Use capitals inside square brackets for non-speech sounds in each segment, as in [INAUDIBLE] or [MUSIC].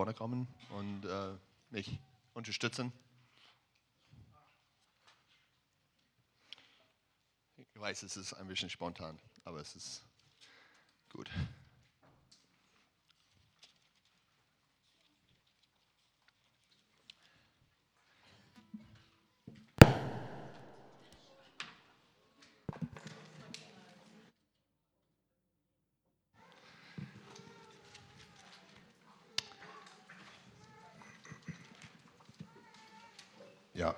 vorne kommen und äh, mich unterstützen? Ich weiß, es ist ein bisschen spontan, aber es ist gut. Ja.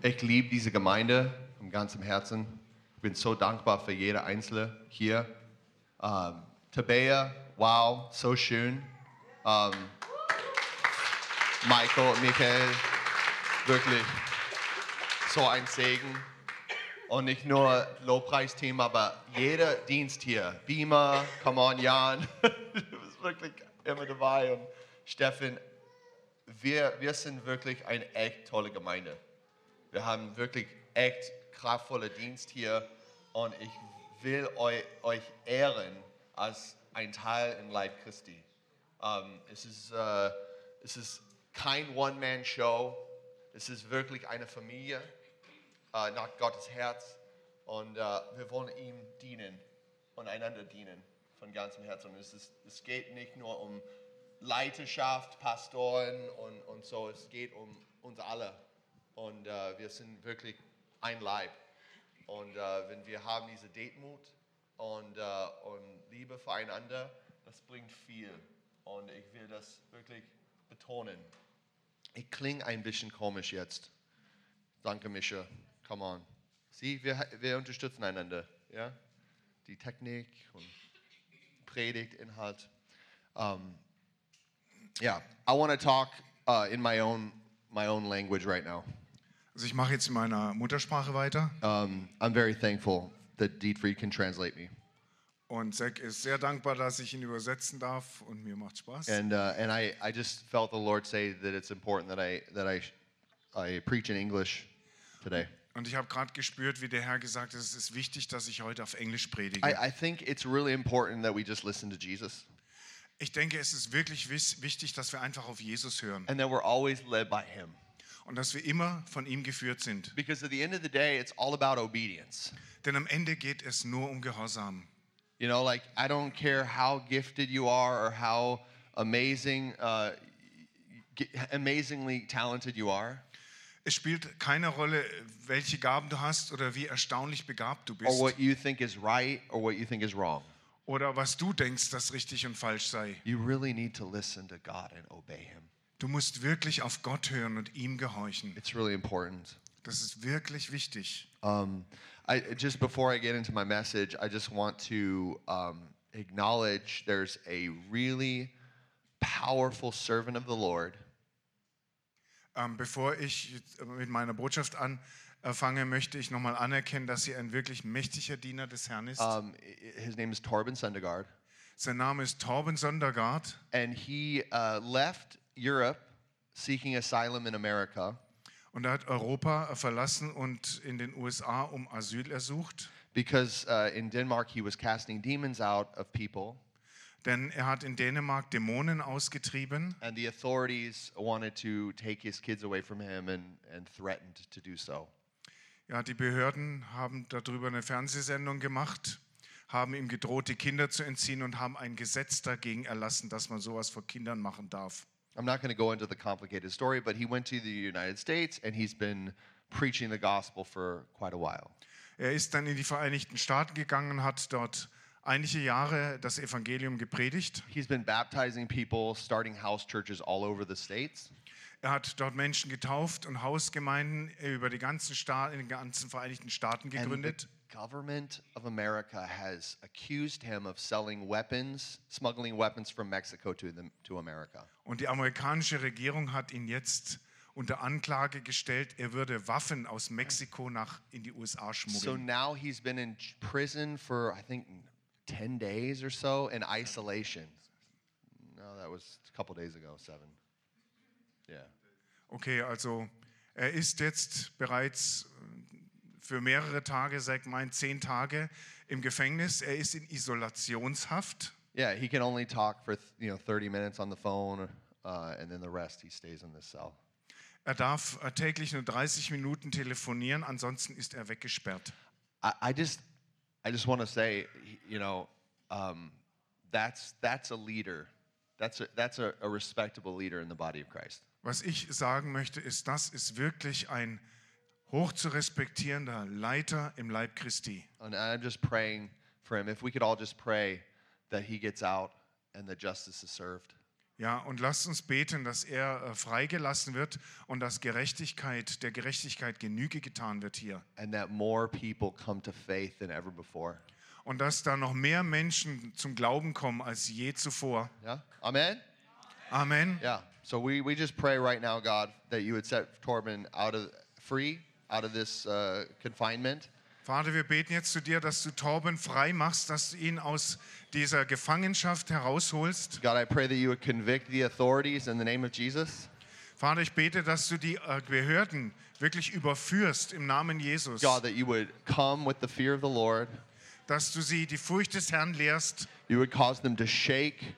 Ich liebe diese Gemeinde im ganzen Herzen. Ich bin so dankbar für jede Einzelne hier. Ähm, Tabea, wow, so schön. Ähm, Michael, Michael, wirklich so ein Segen. Und nicht nur Lobpreisteam, aber jeder Dienst hier. Beamer, come on, Jan, [LAUGHS] du bist wirklich immer dabei. Und Steffen, wir, wir sind wirklich eine echt tolle Gemeinde. Wir haben wirklich echt kraftvolle Dienst hier und ich will euch, euch ehren als ein Teil im Leib Christi. Ähm, es, ist, äh, es ist kein One-Man-Show, es ist wirklich eine Familie äh, nach Gottes Herz und äh, wir wollen ihm dienen und einander dienen von ganzem Herzen. Es, ist, es geht nicht nur um Leiterschaft, Pastoren und, und so, es geht um uns alle. Und äh, wir sind wirklich ein Leib. Und äh, wenn wir haben diese Detmut und, äh, und Liebe füreinander, das bringt viel. Und ich will das wirklich betonen. Ich klinge ein bisschen komisch jetzt. Danke, Mischa. Come on. Sieh, wir, wir unterstützen einander. Ja? Die Technik und Predigt, Inhalt. Um, yeah, I want to talk uh, in my own, my own language right now. Also ich mache jetzt in meiner Muttersprache weiter Um, I'm very thankful that Dietfried can translate me. und Zack ist sehr dankbar, dass ich ihn übersetzen darf und mir macht Spaß. And, uh, and I, I just felt the Lord say that it's important that I, that I, I preach in English today. Und ich habe gerade gespürt, wie der Herr gesagt hat, es ist wichtig, dass ich heute auf Englisch predige. I, I think it's really important that we just listen to Jesus Ich denke, es ist wirklich wichtig, dass wir einfach auf Jesus hören and that we're always led by Him. Und dass wir immer von ihm geführt sind. Because at the end of the day, it's all about obedience. Denn am Ende geht es nur um Gehorsam. You know, like I don't care how gifted you are or how amazing, uh, amazingly talented you are, Es spielt keine Rolle, welche Gaben du hast oder wie erstaunlich begabt du or bist what you think is right or what you think is wrong. oder was du denkst, das richtig und falsch sei. You really need to listen to God and obey Him. Du musst wirklich auf Gott hören und ihm gehorchen. It's really important. Das ist wirklich wichtig. Um, I, just before I get into my message, I just want to um, acknowledge there's a really powerful servant of the Lord Ähm, bevor ich mit meiner Botschaft anfange, möchte ich nochmal anerkennen, dass sie ein wirklich mächtiger Diener des Herrn ist. Um, his name is Torben Sundergaard, Sein Name ist Torben Sondergaard and he uh, left Europe seeking asylum in America und er hat Europa verlassen und in den USA um Asyl ersucht. because uh, in Denmark he was casting demons out of people, Denn er hat in Dänemark Dämonen ausgetrieben and the authorities wanted to take his kids away from him and, and threatened to do so. Ja, die Behörden haben darüber eine Fernsehsendung gemacht, haben ihm gedroht, die Kinder zu entziehen und haben ein Gesetz dagegen erlassen, dass man sowas vor Kindern machen darf. I'm not going to go into the complicated story, but he went to the United States and he's been preaching the gospel for quite a while. Er ist dann in die Vereinigten Staaten gegangen, hat dort einige Jahre das Evangelium gepredigt. He's been baptizing people, starting house churches all over the states. Er hat dort Menschen getauft und Hausgemeinden über die ganzen Staat, in den ganzen Vereinigten Staaten gegründet. Government of America has accused him of selling weapons, smuggling weapons from Mexico to, the, to America. Und die amerikanische Regierung hat ihn jetzt unter Anklage gestellt, er würde Waffen aus Mexiko nach in die USA So schmuggeln. now he's been in prison for, I think, 10 days or so in isolation. No, that was a couple days ago, seven. Yeah. Okay, also er ist jetzt bereits für mehrere Tage, sagt mein zehn Tage im Gefängnis. Er ist in Isolationshaft. Yeah, he can only talk for you know 30 minutes on the phone, uh, and then the rest he stays in this cell. Er darf äh, täglich nur 30 Minuten telefonieren, ansonsten ist er weggesperrt. I, I just, I just want to say, you know, um, that's that's a leader. That's a, that's a, a respectable leader in the body of Christ. Was ich sagen möchte, ist, das ist wirklich ein hoch zu respektierender Leiter im Leib Christi. And I'm just praying for him. If we could all just pray that he gets out and that justice is served. Ja, und lasst uns beten, dass er äh, freigelassen wird und dass Gerechtigkeit, der Gerechtigkeit Genüge getan wird hier. and that more people come to faith than ever before. Und dass da noch mehr Menschen zum Glauben kommen als je zuvor. Yeah? Amen? Amen. Yeah. So we, we just pray right now, God, that you would set Torben out of free out of this uh, confinement. Vater, wir beten jetzt zu dir, dass du Torben frei machst, dass du ihn aus dieser Gefangenschaft herausholst. God, I pray that you would convict the authorities in the name of Jesus. Vater, ich bete, dass du die äh, Behörden wirklich überführst im Namen Jesus. God, that you would come with the fear of the Lord. Dass du sie die Furcht des Herrn lehrst. You would cause them to shake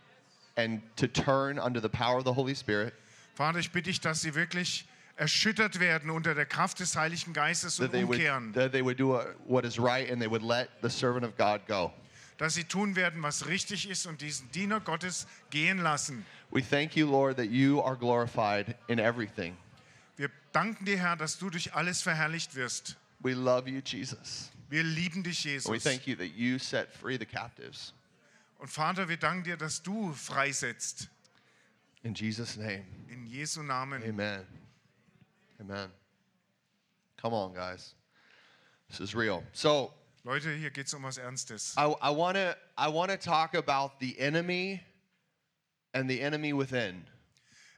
and to turn under the power of the Holy Spirit. Vater, ich bitte dich, dass sie wirklich erschüttert werden unter der Kraft des Heiligen Geistes und That they would, umkehren. that they would do what is right and they would let the servant of God go. Dass sie tun werden, was richtig ist und diesen Diener Gottes gehen lassen. We thank you, Lord, that you are glorified in everything. Wir danken dir, Herr, dass du durch alles verherrlicht wirst. We love you, Jesus. Wir lieben dich, We Jesus. thank you that you set free the captives. Und Vater, wir danken dir, dass du freisetzt. In Jesus' name, In Jesu Namen. amen. Amen. Come on, guys. This is real. So, Leute, hier geht es um was Ernstes. I, I want to I wanna talk about the enemy and the enemy within.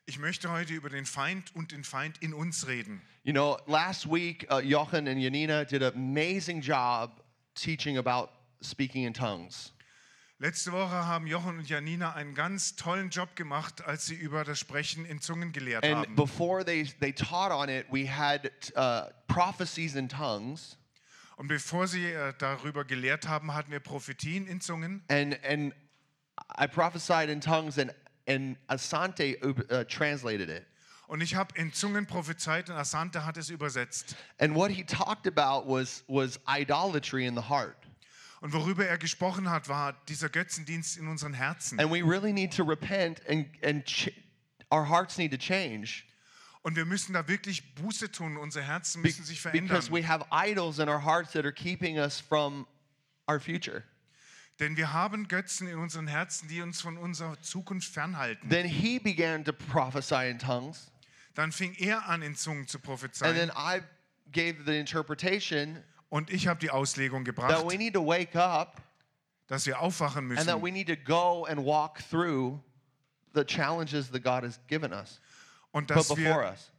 Ich möchte heute über den Feind und den Feind in uns reden. You know, last week, uh, Jochen and Janina did an amazing job teaching about speaking in tongues. Letzte Woche haben Jochen und Janina einen ganz tollen Job gemacht, als sie über das Sprechen in Zungen gelehrt And haben. before they, they taught on it, we had uh, prophecies in tongues. Und bevor sie äh, darüber gelehrt haben, hatten wir Prophetien in Zungen. And, and I prophesied in tongues, and, and Asante uh, translated it. Und ich habe in Zungen prophezeit und Asante hat es übersetzt. And what he talked about was, was idolatry in the heart. Und worüber er gesprochen hat, war dieser Götzendienst in unseren Herzen. And we really need to repent, and, and our hearts need to change Und wir müssen da wirklich Buße tun. Unsere Herzen müssen sich verändern. because we have idols in our hearts that are keeping us from our future. Denn wir haben Götzen in unseren Herzen, die uns von unserer Zukunft fernhalten. Then he began to prophesy in tongues. Dann fing er an, in Zungen zu And prophezeien. then I gave the interpretation Und ich habe die Auslegung that gebracht, we need to wake up dass wir aufwachen and that müssen. we need to go and walk through the challenges that God has given us, Und put dass before wir, us.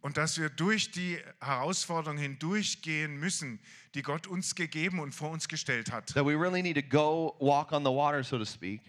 und dass wir durch die Herausforderungen hindurchgehen müssen, die Gott uns gegeben und vor uns gestellt hat. That we really need to go walk on the water, so to speak,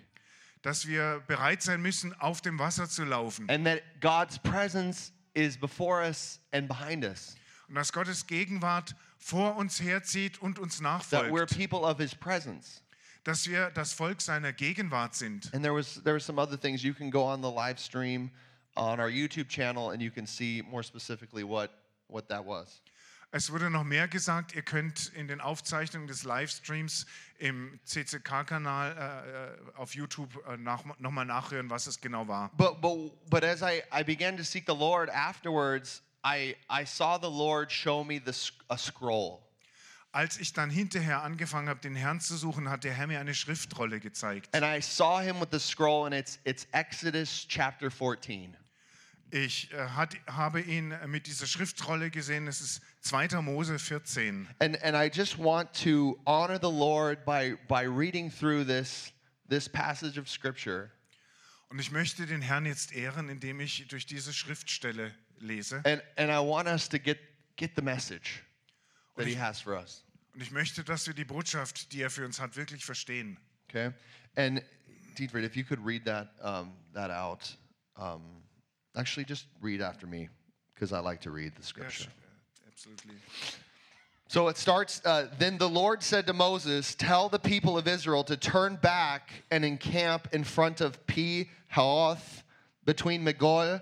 Dass wir bereit sein müssen, auf dem Wasser zu laufen. and that God's presence is before us and behind us. Und dass Gottes Gegenwart vor uns herzieht und uns That we're nachfolgt. people of His presence. Dass wir das Volk seiner Gegenwart sind. And there was there were some other things you can go on the live stream on our YouTube channel and you can see more specifically what what that was. Es wurde noch mehr gesagt. Ihr könnt in den Aufzeichnungen des Livestreams im CCK-Kanal äh, äh, auf YouTube äh, nach, nochmal nachhören, was es genau war. But but but as I I began to seek the Lord afterwards, I I saw the Lord show me this a scroll. Als ich dann hinterher angefangen habe, den Herrn zu suchen, hat der Herr mir eine Schriftrolle gezeigt. And I saw him with the scroll and it's it's Exodus chapter 14. Ich äh, hat, habe ihn äh, mit dieser Schriftrolle gesehen. Es ist 2. Mose 14. And and I just want to honor the Lord by by reading through this this passage of scripture. Und ich möchte den Herrn jetzt ehren, indem ich durch diese Schriftstelle lese. And and I want us to get get the message that Und he has for us. Und ich möchte, dass wir die Botschaft, die er für uns hat, wirklich verstehen. Okay, and Dietrich, if you could read that um, that out. Um, actually, just read after me because I like to read the scripture. absolutely. So it starts, uh, then the Lord said to Moses, Tell the people of Israel to turn back and encamp in front of Pi Haoth, between Migdol,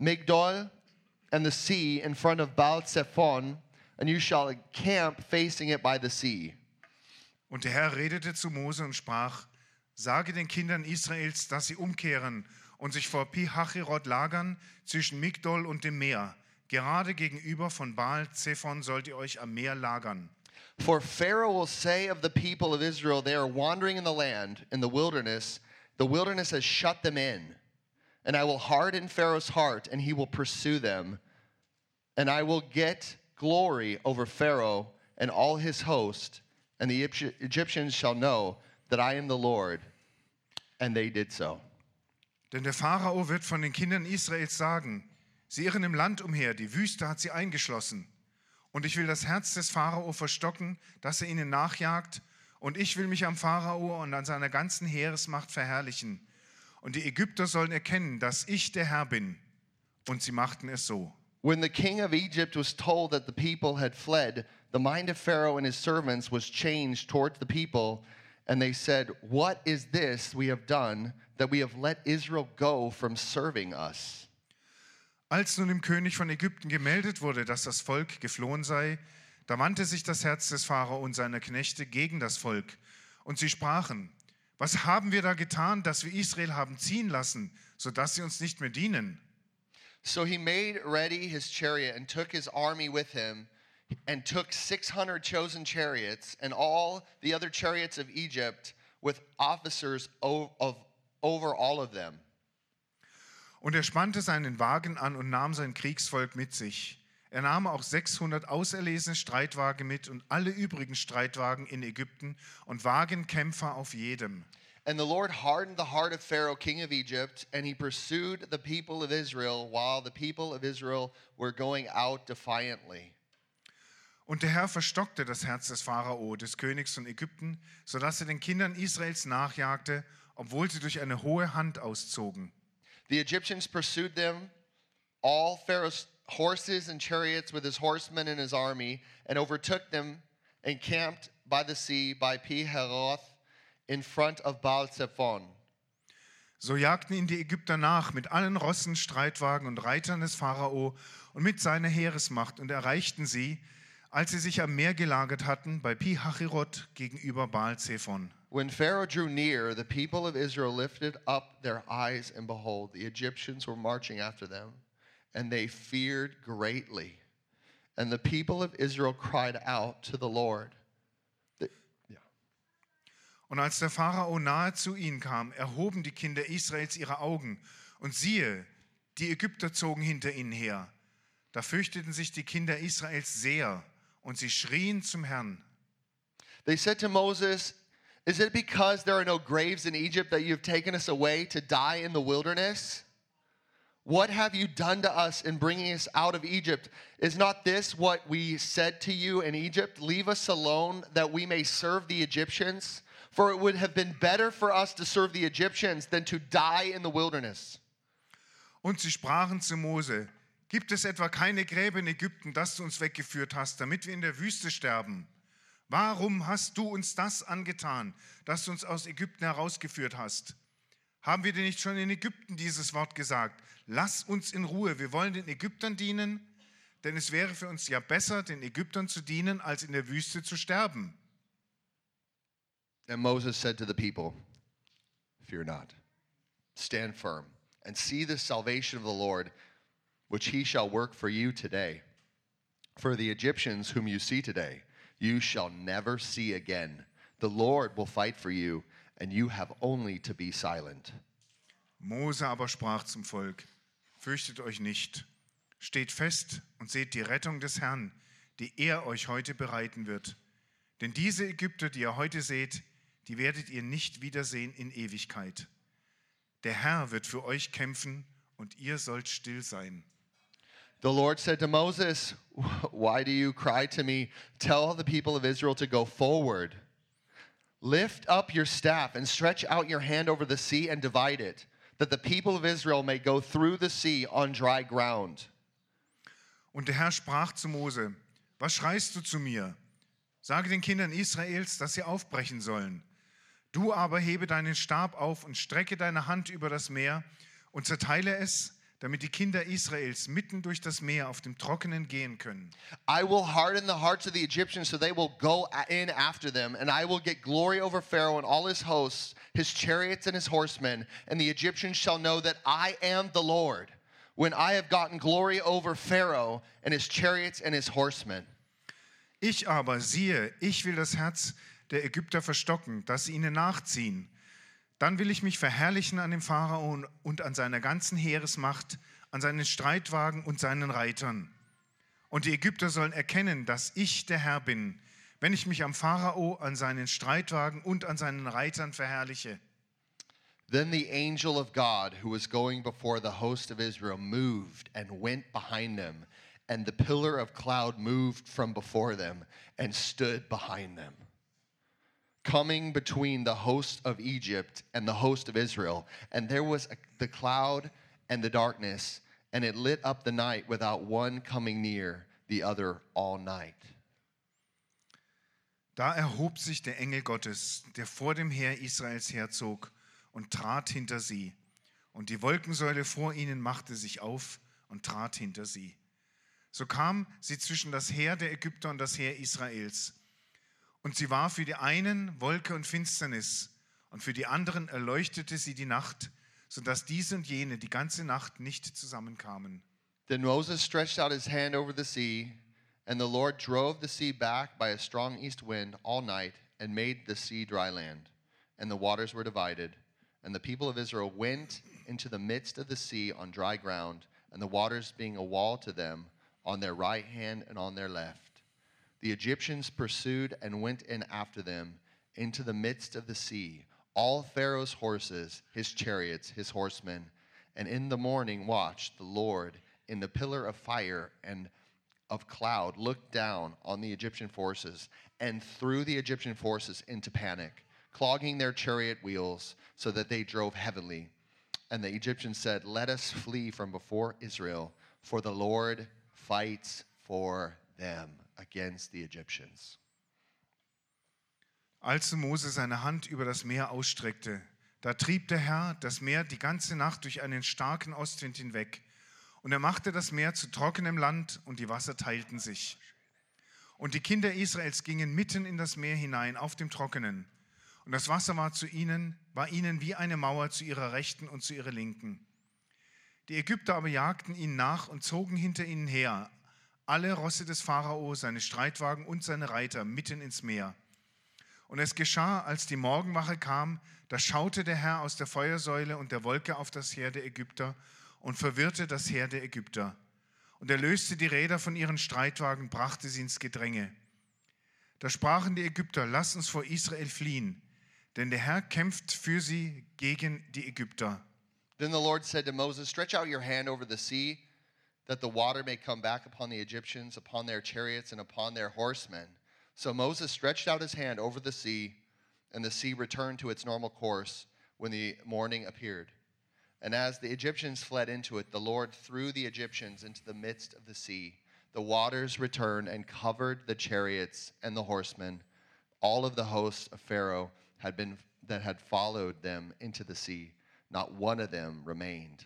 Migdol and the sea, in front of Baal Zephon, and you shall encamp facing it by the sea. Und der Herr redete zu Mose und sprach, sage den Kindern Israels, dass sie umkehren und sich vor Pi-Hachirot lagern zwischen Migdol und dem Meer. Gerade gegenüber von Baal Zephon sollt ihr euch am Meer lagern. For Pharaoh will say of the people of Israel, They are wandering in the land, in the wilderness. The wilderness has shut them in. And I will harden Pharaoh's heart, and he will pursue them. And I will get glory over Pharaoh and all his host, and the Egyptians shall know that I am the Lord. And they did so. Denn der Pharao wird von den Kindern Israels sagen, sie irren im Land umher, die Wüste hat sie eingeschlossen. Und ich will das Herz des Pharao verstocken, dass er ihnen nachjagt, und ich will mich am Pharao und an seiner ganzen Heeresmacht verherrlichen. Und die Ägypter sollen erkennen, dass ich der Herr bin. Und sie machten es so. When the king of Egypt was told that the people had fled, the mind of Pharaoh and his servants was changed towards the people, and they said, What is this we have done that we have let Israel go from serving us? Als nun dem König von Ägypten gemeldet wurde, dass das Volk geflohen sei, da wandte sich das Herz des Pharao und seiner Knechte gegen das Volk. Und sie sprachen, was haben wir da getan, dass wir Israel haben ziehen lassen, sodass sie uns nicht mehr dienen? So he made ready his chariot and took his army with him, and took 600 chosen chariots and all the other chariots of Egypt with officers of, over all of them. Und er spannte seinen Wagen an und nahm sein Kriegsvolk mit sich. Er nahm auch 600 auserlesene Streitwagen mit und alle übrigen Streitwagen in Ägypten und Wagenkämpfer auf jedem. And the Lord hardened the heart of Pharaoh, king of Egypt, and he pursued the people of Israel while the people of Israel were going out defiantly. Und der Herr verstockte das Herz des Pharao, des Königs von Ägypten, sodass er den Kindern Israels nachjagte, obwohl sie durch eine hohe Hand auszogen. The Egyptians pursued them, all Pharaoh's horses and chariots with his horsemen and his army, and overtook them and camped by the sea by Pi Haroth in front of Baal Zephon. So jagten ihn die Ägypter nach mit allen Rossen, Streitwagen und Reitern des Pharao und mit seiner Heeresmacht und erreichten sie, als sie sich am Meer gelagert hatten, bei Pi-Hachirot gegenüber Baal Zephon. When Pharaoh drew near, the people of Israel lifted up their eyes, and behold, the Egyptians were marching after them, and they feared greatly. And the people of Israel cried out to the Lord. The- yeah. Und als der Pharao nahe zu ihnen kam, erhoben die Kinder Israels ihre Augen, und siehe, die Ägypter zogen hinter ihnen her. Da fürchteten sich die Kinder Israels sehr, und sie schrien zum Herrn. They said to Moses, Is it because there are no graves in Egypt that you have taken us away to die in the wilderness? What have you done to us in bringing us out of Egypt? Is not this what we said to you in Egypt? Leave us alone that we may serve the Egyptians? For it would have been better for us to serve the Egyptians than to die in the wilderness. Und sie sprachen zu Mose, gibt es etwa keine Gräber in Ägypten, dass du uns weggeführt hast, damit wir in der Wüste sterben? Warum hast du uns das angetan, dass du uns aus Ägypten herausgeführt hast? Haben wir dir nicht schon in Ägypten dieses Wort gesagt? Lass uns in Ruhe, wir wollen den Ägyptern dienen, denn es wäre für uns ja besser, den Ägyptern zu dienen, als in der Wüste zu sterben. And Moses said to the people, Fear not, stand firm, and see the salvation of the Lord, which he shall work for you today. For the Egyptians whom you see today, you shall never see again. The Lord will fight for you, and you have only to be silent. Mose aber sprach zum Volk, fürchtet euch nicht, steht fest und seht die Rettung des Herrn, die er euch heute bereiten wird. Denn diese Ägypter, die ihr heute seht, die werdet ihr nicht wiedersehen in Ewigkeit. Der Herr wird für euch kämpfen und ihr sollt still sein. The Lord said to Moses, Why do you cry to me? Tell the people of Israel to go forward. Lift up your staff and stretch out your hand over the sea and divide it, that the people of Israel may go through the sea on dry ground. Und der Herr sprach zu Mose, was schreist du zu mir? Sage den Kindern Israels, dass sie aufbrechen sollen. Du aber hebe deinen Stab auf und strecke deine Hand über das Meer und zerteile es, damit die Kinder Israels mitten durch das Meer auf dem Trockenen gehen können. I will harden the hearts of the Egyptians so they will go in after them, and I will get glory over Pharaoh and all his hosts, his chariots and his horsemen, and the Egyptians shall know that I am the Lord, when I have gotten glory over Pharaoh and his chariots and his horsemen. Ich aber, siehe, ich will das Herz der Ägypter verstocken, dass sie ihnen nachziehen. Dann will ich mich verherrlichen an dem Pharao und an seiner ganzen Heeresmacht, an seinen Streitwagen und seinen Reitern. Und die Ägypter sollen erkennen, dass ich der Herr bin, wenn ich mich am Pharao, an seinen Streitwagen und an seinen Reitern verherrliche. Then the angel of God, who was going before the host of Israel, moved and went behind them, and the pillar of cloud moved from before them and stood behind them. Coming between the host of Egypt and the host of Israel, and there was a, the cloud and the darkness, and it lit up the night without one coming near the other all night. Da erhob sich der Engel Gottes, der vor dem Heer Israels herzog, und trat hinter sie. Und die Wolkensäule vor ihnen machte sich auf und trat hinter sie. So kam sie zwischen das Heer der Ägypter und das Heer Israels. Und sie war für die einen Wolke und Finsternis, und für die anderen erleuchtete sie die Nacht, sodass diese und jene die ganze Nacht nicht zusammenkamen. Then Moses stretched out his hand over the sea, and the Lord drove the sea back by a strong east wind all night and made the sea dry land. And the waters were divided. And the people of Israel went into the midst of the sea on dry ground, and the waters being a wall to them on their right hand and on their left. The Egyptians pursued and went in after them into the midst of the sea, all Pharaoh's horses, his chariots, his horsemen. And in the morning watch, the Lord in the pillar of fire and of cloud looked down on the Egyptian forces and threw the Egyptian forces into panic, clogging their chariot wheels so that they drove heavily. And the Egyptians said, Let us flee from before Israel, for the Lord fights for them against the Egyptians. Als Mose seine Hand über das Meer ausstreckte, da trieb der Herr das Meer die ganze Nacht durch einen starken Ostwind hinweg. Und er machte das Meer zu trockenem Land und die Wasser teilten sich. Und die Kinder Israels gingen mitten in das Meer hinein auf dem Trockenen. Und das Wasser war zu ihnen, war ihnen wie eine Mauer zu ihrer Rechten und zu ihrer Linken. Die Ägypter aber jagten ihnen nach und zogen hinter ihnen her, alle Rosse des Pharao, seine Streitwagen und seine Reiter mitten ins Meer. Und es geschah, als die Morgenwache kam, da schaute der Herr aus der Feuersäule und der Wolke auf das Heer der Ägypter und verwirrte das Heer der Ägypter. Und er löste die Räder von ihren Streitwagen, brachte sie ins Gedränge. Da sprachen die Ägypter, lass uns vor Israel fliehen, denn der Herr kämpft für sie gegen die Ägypter. Then the Lord said to Moses, Stretch out your hand over the sea, that the water may come back upon the Egyptians, upon their chariots, and upon their horsemen. So Moses stretched out his hand over the sea, and the sea returned to its normal course when the morning appeared. And as the Egyptians fled into it, the Lord threw the Egyptians into the midst of the sea. The waters returned and covered the chariots and the horsemen. All of the hosts of Pharaoh had been that had followed them into the sea. Not one of them remained.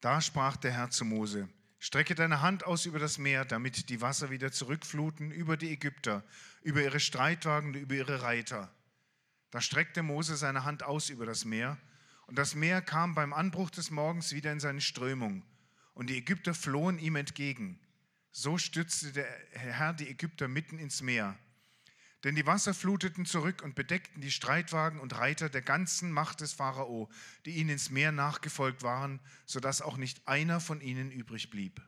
Da sprach der Herr zu Mose, strecke deine Hand aus über das Meer, damit die Wasser wieder zurückfluten über die Ägypter, über ihre Streitwagen und über ihre Reiter. Da streckte Mose seine Hand aus über das Meer, und das Meer kam beim Anbruch des Morgens wieder in seine Strömung, und die Ägypter flohen ihm entgegen. So stürzte der Herr die Ägypter mitten ins Meer. Denn die Wasser fluteten zurück und bedeckten die Streitwagen und Reiter der ganzen Macht des Pharao, die ihnen ins Meer nachgefolgt waren, sodass auch nicht einer von ihnen übrig blieb.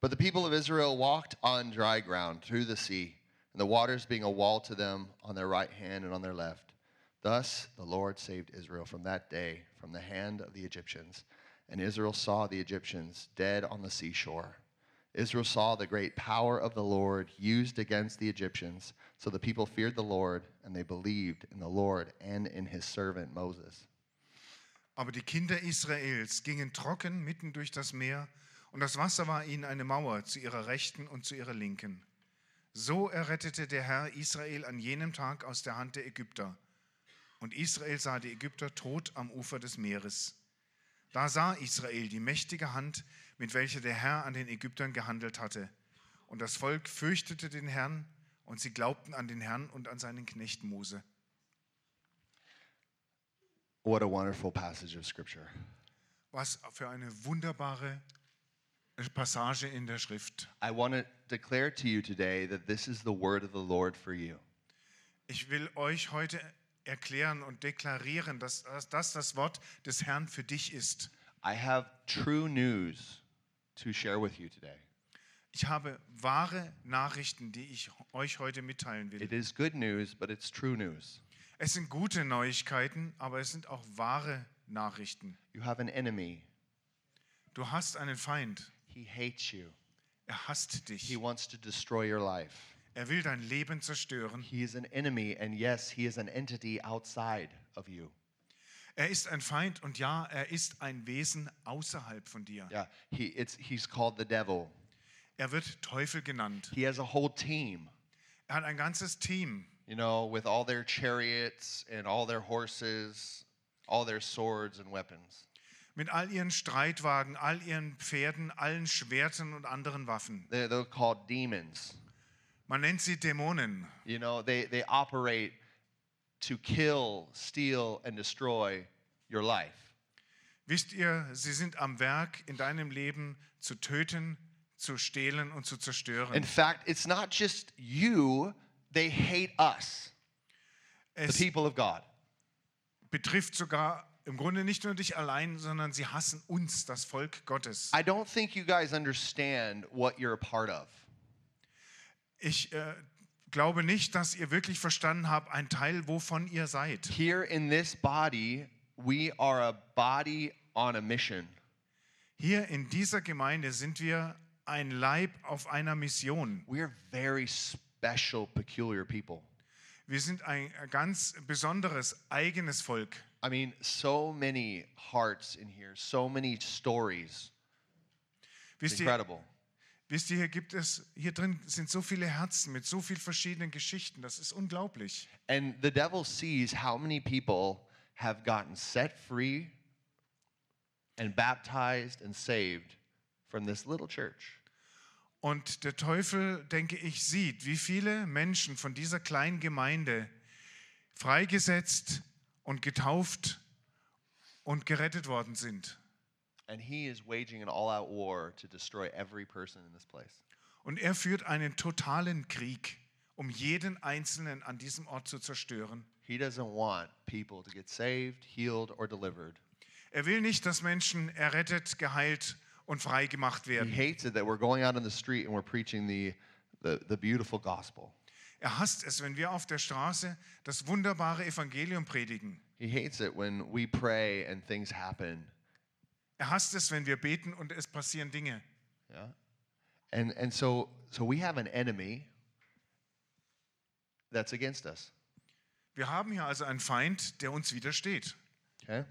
But the people of Israel walked on dry ground through the sea, and the waters being a wall to them on their right hand and on their left. Thus the Lord saved Israel from that day from the hand of the Egyptians. And Israel saw the Egyptians dead on the seashore. Israel saw the great power of the Lord used against the Egyptians. So the people feared the Lord, and they believed in the Lord and in his servant Moses. Aber die Kinder Israels gingen trocken mitten durch das Meer, und das Wasser war ihnen eine Mauer zu ihrer Rechten und zu ihrer Linken. So errettete der Herr Israel an jenem Tag aus der Hand der Ägypter. Und Israel sah die Ägypter tot am Ufer des Meeres. Da sah Israel die mächtige Hand, mit welcher der Herr an den Ägyptern gehandelt hatte. Und das Volk fürchtete den Herrn, und sie glaubten an den Herrn und an seinen Knecht Mose. What a wonderful passage of Scripture. Was für eine wunderbare Passage in der Schrift. I want to declare to you today that this is the word of the Lord for you. Ich will euch heute erklären und deklarieren, dass das das Wort des Herrn für dich ist. I have true news to share with you today. Ich habe wahre Nachrichten, die ich euch heute mitteilen will. It is good news, but it's true news. Es sind gute Neuigkeiten, aber es sind auch wahre Nachrichten. You have an enemy. Du hast einen Feind. He hates you. Er hasst dich. He wants to destroy your life. Er will dein Leben zerstören. He is an enemy, and yes, he is an entity outside of you. Er ist ein Feind und ja, er ist ein Wesen außerhalb von dir. Yeah, he, it's, he's called the devil. Er wird Teufel genannt. He has a whole team, Er hat ein ganzes Team. you know, with all their chariots and all their horses, all their swords and weapons. Mit all ihren Streitwagen, all ihren Pferden, allen Schwertern und anderen Waffen. They're, they're called demons. Man nennt sie Dämonen. You know, they, they operate to kill, steal, and destroy your life. Wisst ihr, sie sind am Werk, in deinem Leben zu töten, zu stehlen und zu zerstören. In fact, it's not just you, they hate us, the Es people of God. betrifft sogar im Grunde nicht nur dich allein, sondern sie hassen uns, das Volk Gottes. I don't think you guys understand what you're a part of. Ich äh, glaube nicht, dass ihr wirklich verstanden habt, ein Teil, wovon ihr seid. Here in this body, we are a body on a mission. Hier in dieser Gemeinde sind wir ein Leib auf einer Mission. We're very special, peculiar people. Wir sind ein ganz besonderes eigenes Volk. I mean, so many hearts in here, so many stories. It's Wisst ihr, incredible. Wisst ihr, hier gibt es, hier drin sind so viele Herzen mit so vielen verschiedenen Geschichten. Das ist unglaublich. And the devil sees how many people have gotten set free and baptized and saved from this little church. Und der Teufel, denke ich, sieht, wie viele Menschen von dieser kleinen Gemeinde freigesetzt und getauft und gerettet worden sind. And he is waging an all out war to destroy every person in this place. Und er führt einen totalen Krieg, um jeden Einzelnen an diesem Ort zu zerstören. He doesn't want people to get saved, healed, or delivered. Er will nicht, dass Menschen errettet, geheilt und frei gemacht He werden. hates it that we're going out on the street and we're preaching the, the, the beautiful gospel. Er hasst es, wenn wir auf der Straße das wunderbare Evangelium predigen. He hates it when we pray and things happen. Er hasst es, wenn wir beten und es passieren Dinge. Yeah. And and so so we have an enemy that's against us. Wir haben hier also einen Feind, der uns widersteht. Okay?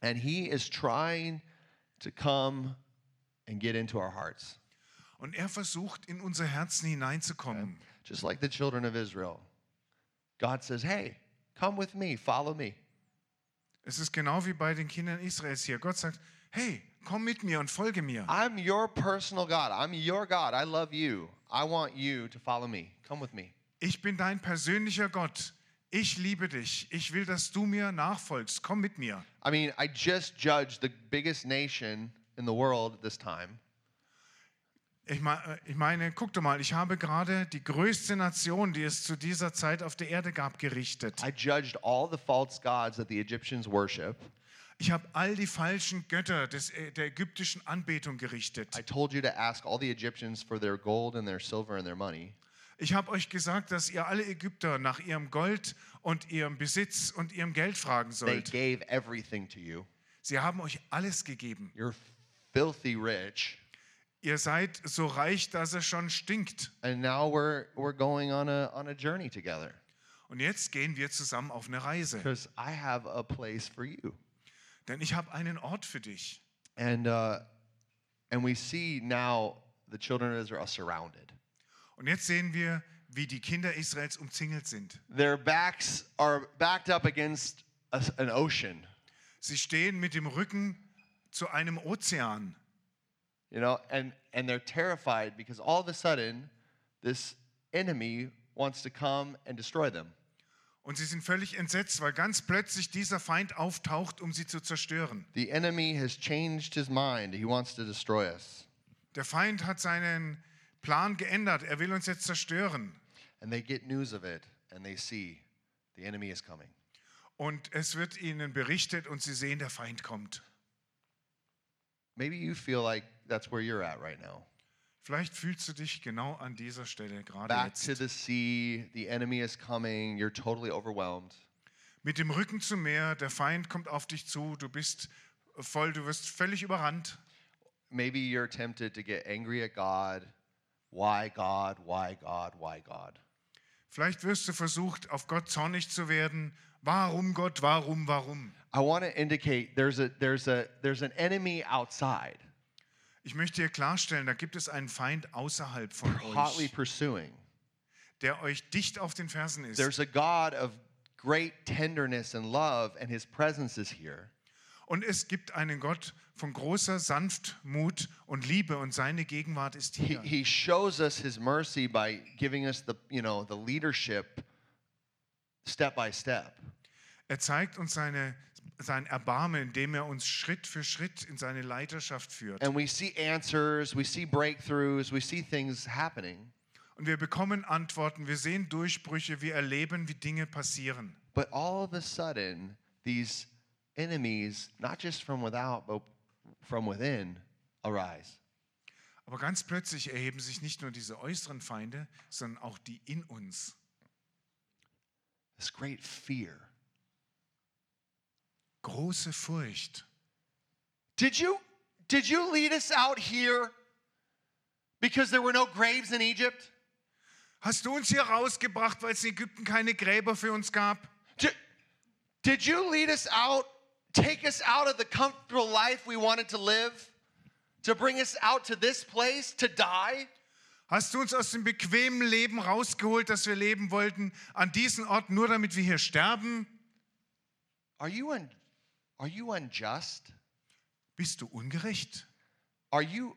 And he is trying to come and get into our hearts. Und er versucht, in unser Herzen hineinzukommen. Just like the children of Israel. God says, "Hey, come with me, follow me." Es ist genau wie bei den Kindern Israels hier. Gott sagt, hey, komm mit mir und folge mir. I'm your personal God. I'm your God. I love you. I want you to follow me. Come with me. Ich bin dein persönlicher Gott. Ich liebe dich. Ich will, dass du mir nachfolgst. Komm mit mir. I mean, I just judged the biggest nation in the world at this time. Ich, mein, äh, ich meine, guck doch mal, ich habe gerade die größte Nation, die es zu dieser Zeit auf der Erde gab, gerichtet. I judged all the false gods that the Egyptians worship. Ich habe all die falschen Götter des, äh, der ägyptischen Anbetung gerichtet. I told you to ask all the Egyptians for their gold and their silver and their money. Ich habe euch gesagt, dass ihr alle Ägypter nach ihrem Gold und ihrem Besitz und ihrem Geld fragen They sollt. gave everything to you. Sie haben euch alles gegeben. You're filthy rich. Ihr seid so reich, dass es schon stinkt. And now we're we're going on a on a journey together. Und jetzt gehen wir zusammen auf eine Reise. Because I have a place for you. Denn ich habe einen Ort für dich. And uh, and we see now the children of Israel surrounded. Und jetzt sehen wir, wie die Kinder Israels umzingelt sind. Their backs are backed up against a, an ocean. Sie stehen mit dem Rücken zu einem Ozean. You know, and and they're terrified because all of a sudden this enemy wants to come and destroy them. Und sie sind völlig entsetzt, weil ganz plötzlich dieser Feind auftaucht, um sie zu zerstören. The enemy has changed his mind. He wants to destroy us. Der Feind hat seinen Plan geändert. Er will uns jetzt zerstören. And they get news of it and they see the enemy is coming. Und es wird ihnen berichtet und sie sehen, der Feind kommt. Maybe you feel like that's where you're at right now. Vielleicht fühlst du dich genau an dieser Stelle gerade Back to jetzt. the sea, the enemy is coming, you're totally overwhelmed. Mit dem Rücken zum Meer, der Feind kommt auf dich zu, du bist voll, du wirst völlig überrannt. Maybe you're tempted to get angry at God. Why God? Why God? Why God? Vielleicht wirst du versucht, auf Gott zornig zu werden. Warum Gott? Warum? Warum? I want to indicate there's a there's a there's an enemy outside Ich möchte hier klarstellen, da gibt es einen Feind außerhalb von hotly euch, pursuing. der euch dicht auf den Fersen ist. There's a God of great tenderness and love and his presence is here. Und es gibt einen Gott von großer Sanftmut und Liebe und seine Gegenwart ist He, hier. he shows us his mercy by giving us the you know the leadership step by step. Er zeigt uns seine, sein Erbarmen, indem er uns Schritt für Schritt in seine Leiterschaft führt. And we see answers, we see breakthroughs, we see things happening. Und wir bekommen Antworten, wir sehen Durchbrüche, wir erleben, wie Dinge passieren. But all of a sudden, these enemies, not just from without, but from within, arise. Aber ganz plötzlich erheben sich nicht nur diese äußeren Feinde, sondern auch die in uns. This great fear. Große Furcht. Did you did you lead us out here because there were no graves in Egypt? Hast du uns hier rausgebracht, weil es in Ägypten keine Gräber für uns gab? Did, did you lead us out, take us out of the comfortable life we wanted to live, to bring us out to this place to die? Hast du uns aus dem bequemen Leben rausgeholt, das wir leben wollten, an diesen Ort, nur damit wir hier sterben? Are you are you unjust? Bist du ungerecht? Are you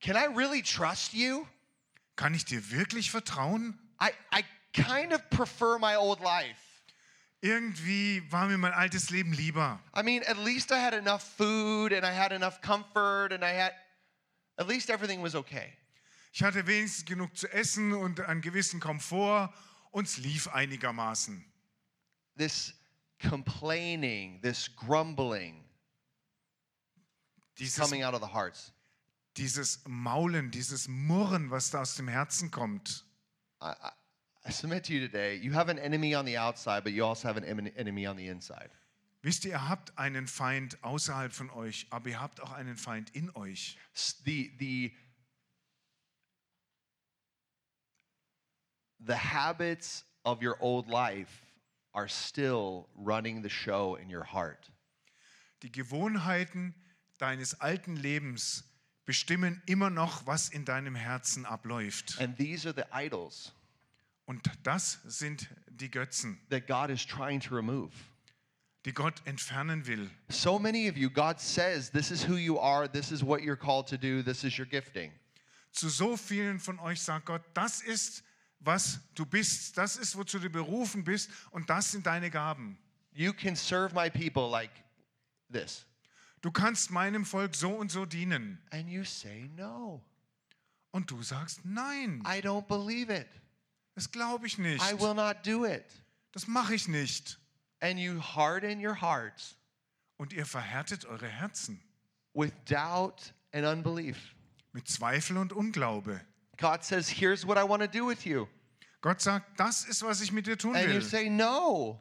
can I really trust you? Kann ich dir wirklich vertrauen? I, I kind of prefer my old life. Irgendwie war mir mein altes Leben lieber. I mean, at least I had enough food and I had enough comfort and I had, at least everything was okay. Ich hatte wenigstens genug zu essen und einen gewissen Komfort. Uns lief einigermaßen. This complaining, this grumbling Dieses, coming out of the hearts. dieses Maulen, dieses Murren, was da aus dem Herzen kommt. I, I, I submit to you today, you have an enemy on the outside, but you also have an enemy on the inside. Wisst ihr, ihr habt einen Feind außerhalb von euch, aber ihr habt auch einen Feind in euch. The, the, the habits of your old life are still running the show in your heart. Die Gewohnheiten deines alten Lebens bestimmen immer noch, was in deinem Herzen abläuft. And these are the idols Und das sind die Götzen, that God is trying to remove. die Gott entfernen will. So many of you, God says, this is who you are, this is what you're called to do, this is your gifting. Zu so vielen von euch sagt Gott, das ist, was du bist, das ist, wozu du berufen bist und das sind deine Gaben. You can serve my people like this. Du kannst meinem Volk so und so dienen. And you say, no, Und du sagst, nein, I don't believe it. das glaube ich nicht. I will not do it. Das mache ich nicht. And you harden your hearts Und ihr verhärtet eure Herzen with doubt and unbelief. mit Zweifel und Unglaube. God says, here's what I want to do with you. Gott sagt, das ist, was ich mit dir tun And you will. say, no,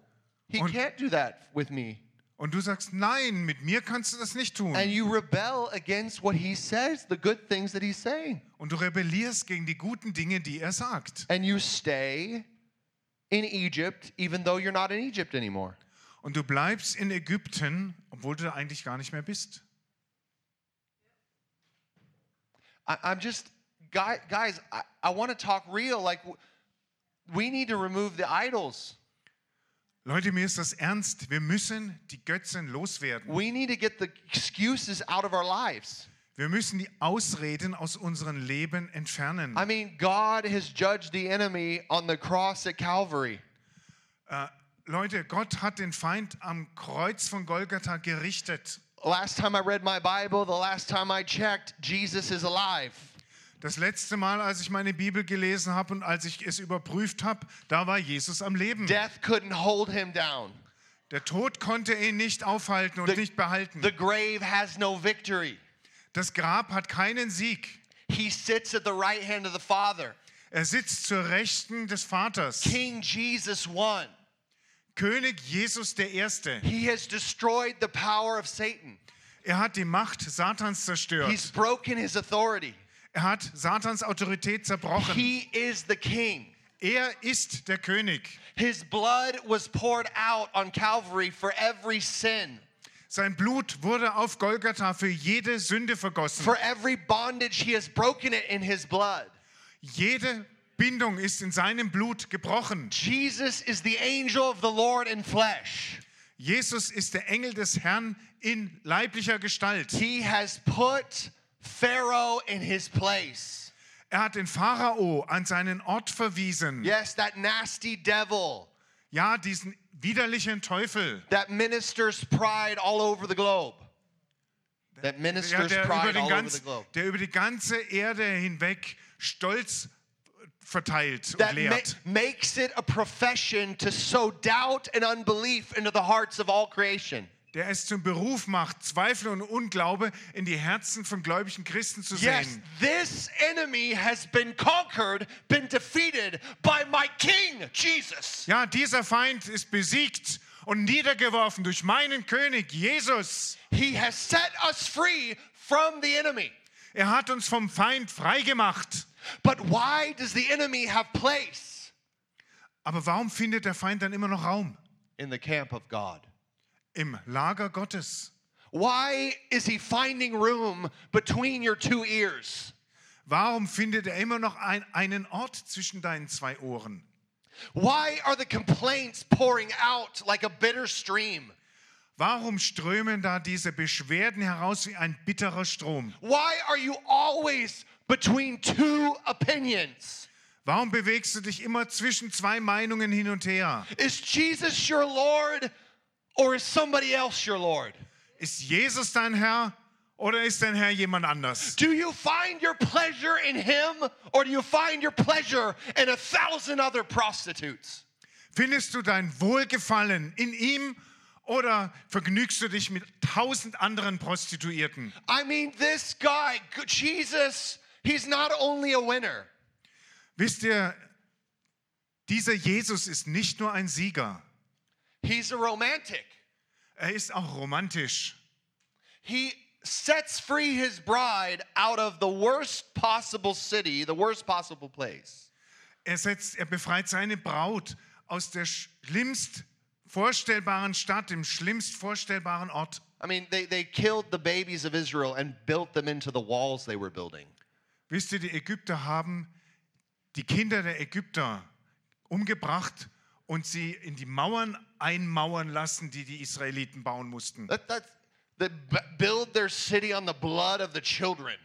he Und- can't do that with me. Und du sagst, nein, mit mir kannst du das nicht tun. And you rebel against what he says, the good things that he's saying. Und du rebellierst gegen die guten Dinge, die er sagt. And you stay in Egypt, even though you're not in Egypt anymore. Und du bleibst in Ägypten, obwohl du da eigentlich gar nicht mehr bist. I, I'm just guy, guys, I, I want to talk real. Like, we need to remove the idols. Leute, mir ist das ernst. Wir müssen die Götzen loswerden. We need to get the excuses out of our lives. Wir müssen die Ausreden aus unserem Leben entfernen. I mean, God has judged the enemy on the cross at Calvary. Äh, Leute, Gott hat den Feind am Kreuz von Golgatha gerichtet. Last time I read my Bible, the last time I checked, Jesus is alive. Das letzte Mal, als ich meine Bibel gelesen habe und als ich es überprüft habe, da war Jesus am Leben. Death couldn't hold him down. Der Tod konnte ihn nicht aufhalten und The- nicht behalten. The grave has no victory. Das Grab hat keinen Sieg. He sits at the right hand of the Father. Er sitzt zur Rechten des Vaters. King Jesus won. König Jesus der Erste. He has destroyed the power of Satan. Er hat die Macht Satans He's zerstört. broken his authority. Er hat Satans Autorität zerbrochen. He is the king. Er ist der König. His blood was poured out on Calvary for every sin, Sein Blut wurde auf Golgatha für jede Sünde vergossen. for every bondage. He has broken it in his blood. Jede Bindung ist in seinem Blut gebrochen. Jesus is the angel of the Lord in flesh. Jesus ist der Engel des Herrn in leiblicher Gestalt. He has put Pharaoh in his place. Er hat den Pharao an seinen Ort verwiesen. Yes, that nasty devil Ja, diesen widerlichen Teufel. that ministers pride all over the globe. That Ja, ministers der, über pride den all over the ganz, globe. der über die ganze Erde hinweg Stolz verteilt und That ma- lehrt. makes it a profession to sow doubt and unbelief into the hearts of all creation. Der es zum Beruf macht, Zweifel und Unglaube in die Herzen von gläubigen Christen zu Yes, sehen. this enemy has been conquered, been defeated by my King, Jesus. Ja, dieser Feind ist besiegt und niedergeworfen durch meinen König Jesus. He has set us free from the enemy. Er hat uns vom Feind freigemacht. But why does the enemy have place Aber warum findet der Feind dann immer noch Raum? in the camp of God? Im Lager Gottes. Why is he finding room between your two ears? Warum findet er immer noch ein, einen Ort zwischen deinen zwei Ohren? Why are the complaints pouring out like a bitter stream? Warum strömen da diese Beschwerden heraus wie ein bitterer Strom? Why are you always between two opinions? Warum bewegst du dich immer zwischen zwei Meinungen hin und her? Is Jesus your Lord or is somebody else your Lord? Ist Jesus dein Herr oder ist dein Herr jemand anders? Do you find your pleasure in him or do you find your pleasure in a thousand other prostitutes? Findest du dein Wohlgefallen in ihm oder vergnügst du dich mit tausend anderen Prostituierten? I mean, this guy, Jesus, he's not only a winner, Wisst ihr, dieser Jesus ist nicht nur ein Sieger, he's a romantic. er ist auch romantisch. He sets free his bride out of the worst possible city, the worst possible place. Er, setzt, er befreit seine Braut aus der schlimmst vorstellbaren Stadt, dem schlimmst vorstellbaren Ort. I mean, they, they killed the babies of Israel and built them into the walls they were building. Wisst ihr, die Ägypter haben die Kinder der Ägypter umgebracht und sie in die Mauern einmauern lassen, die die Israeliten bauen mussten. That, build their city on the blood of the children.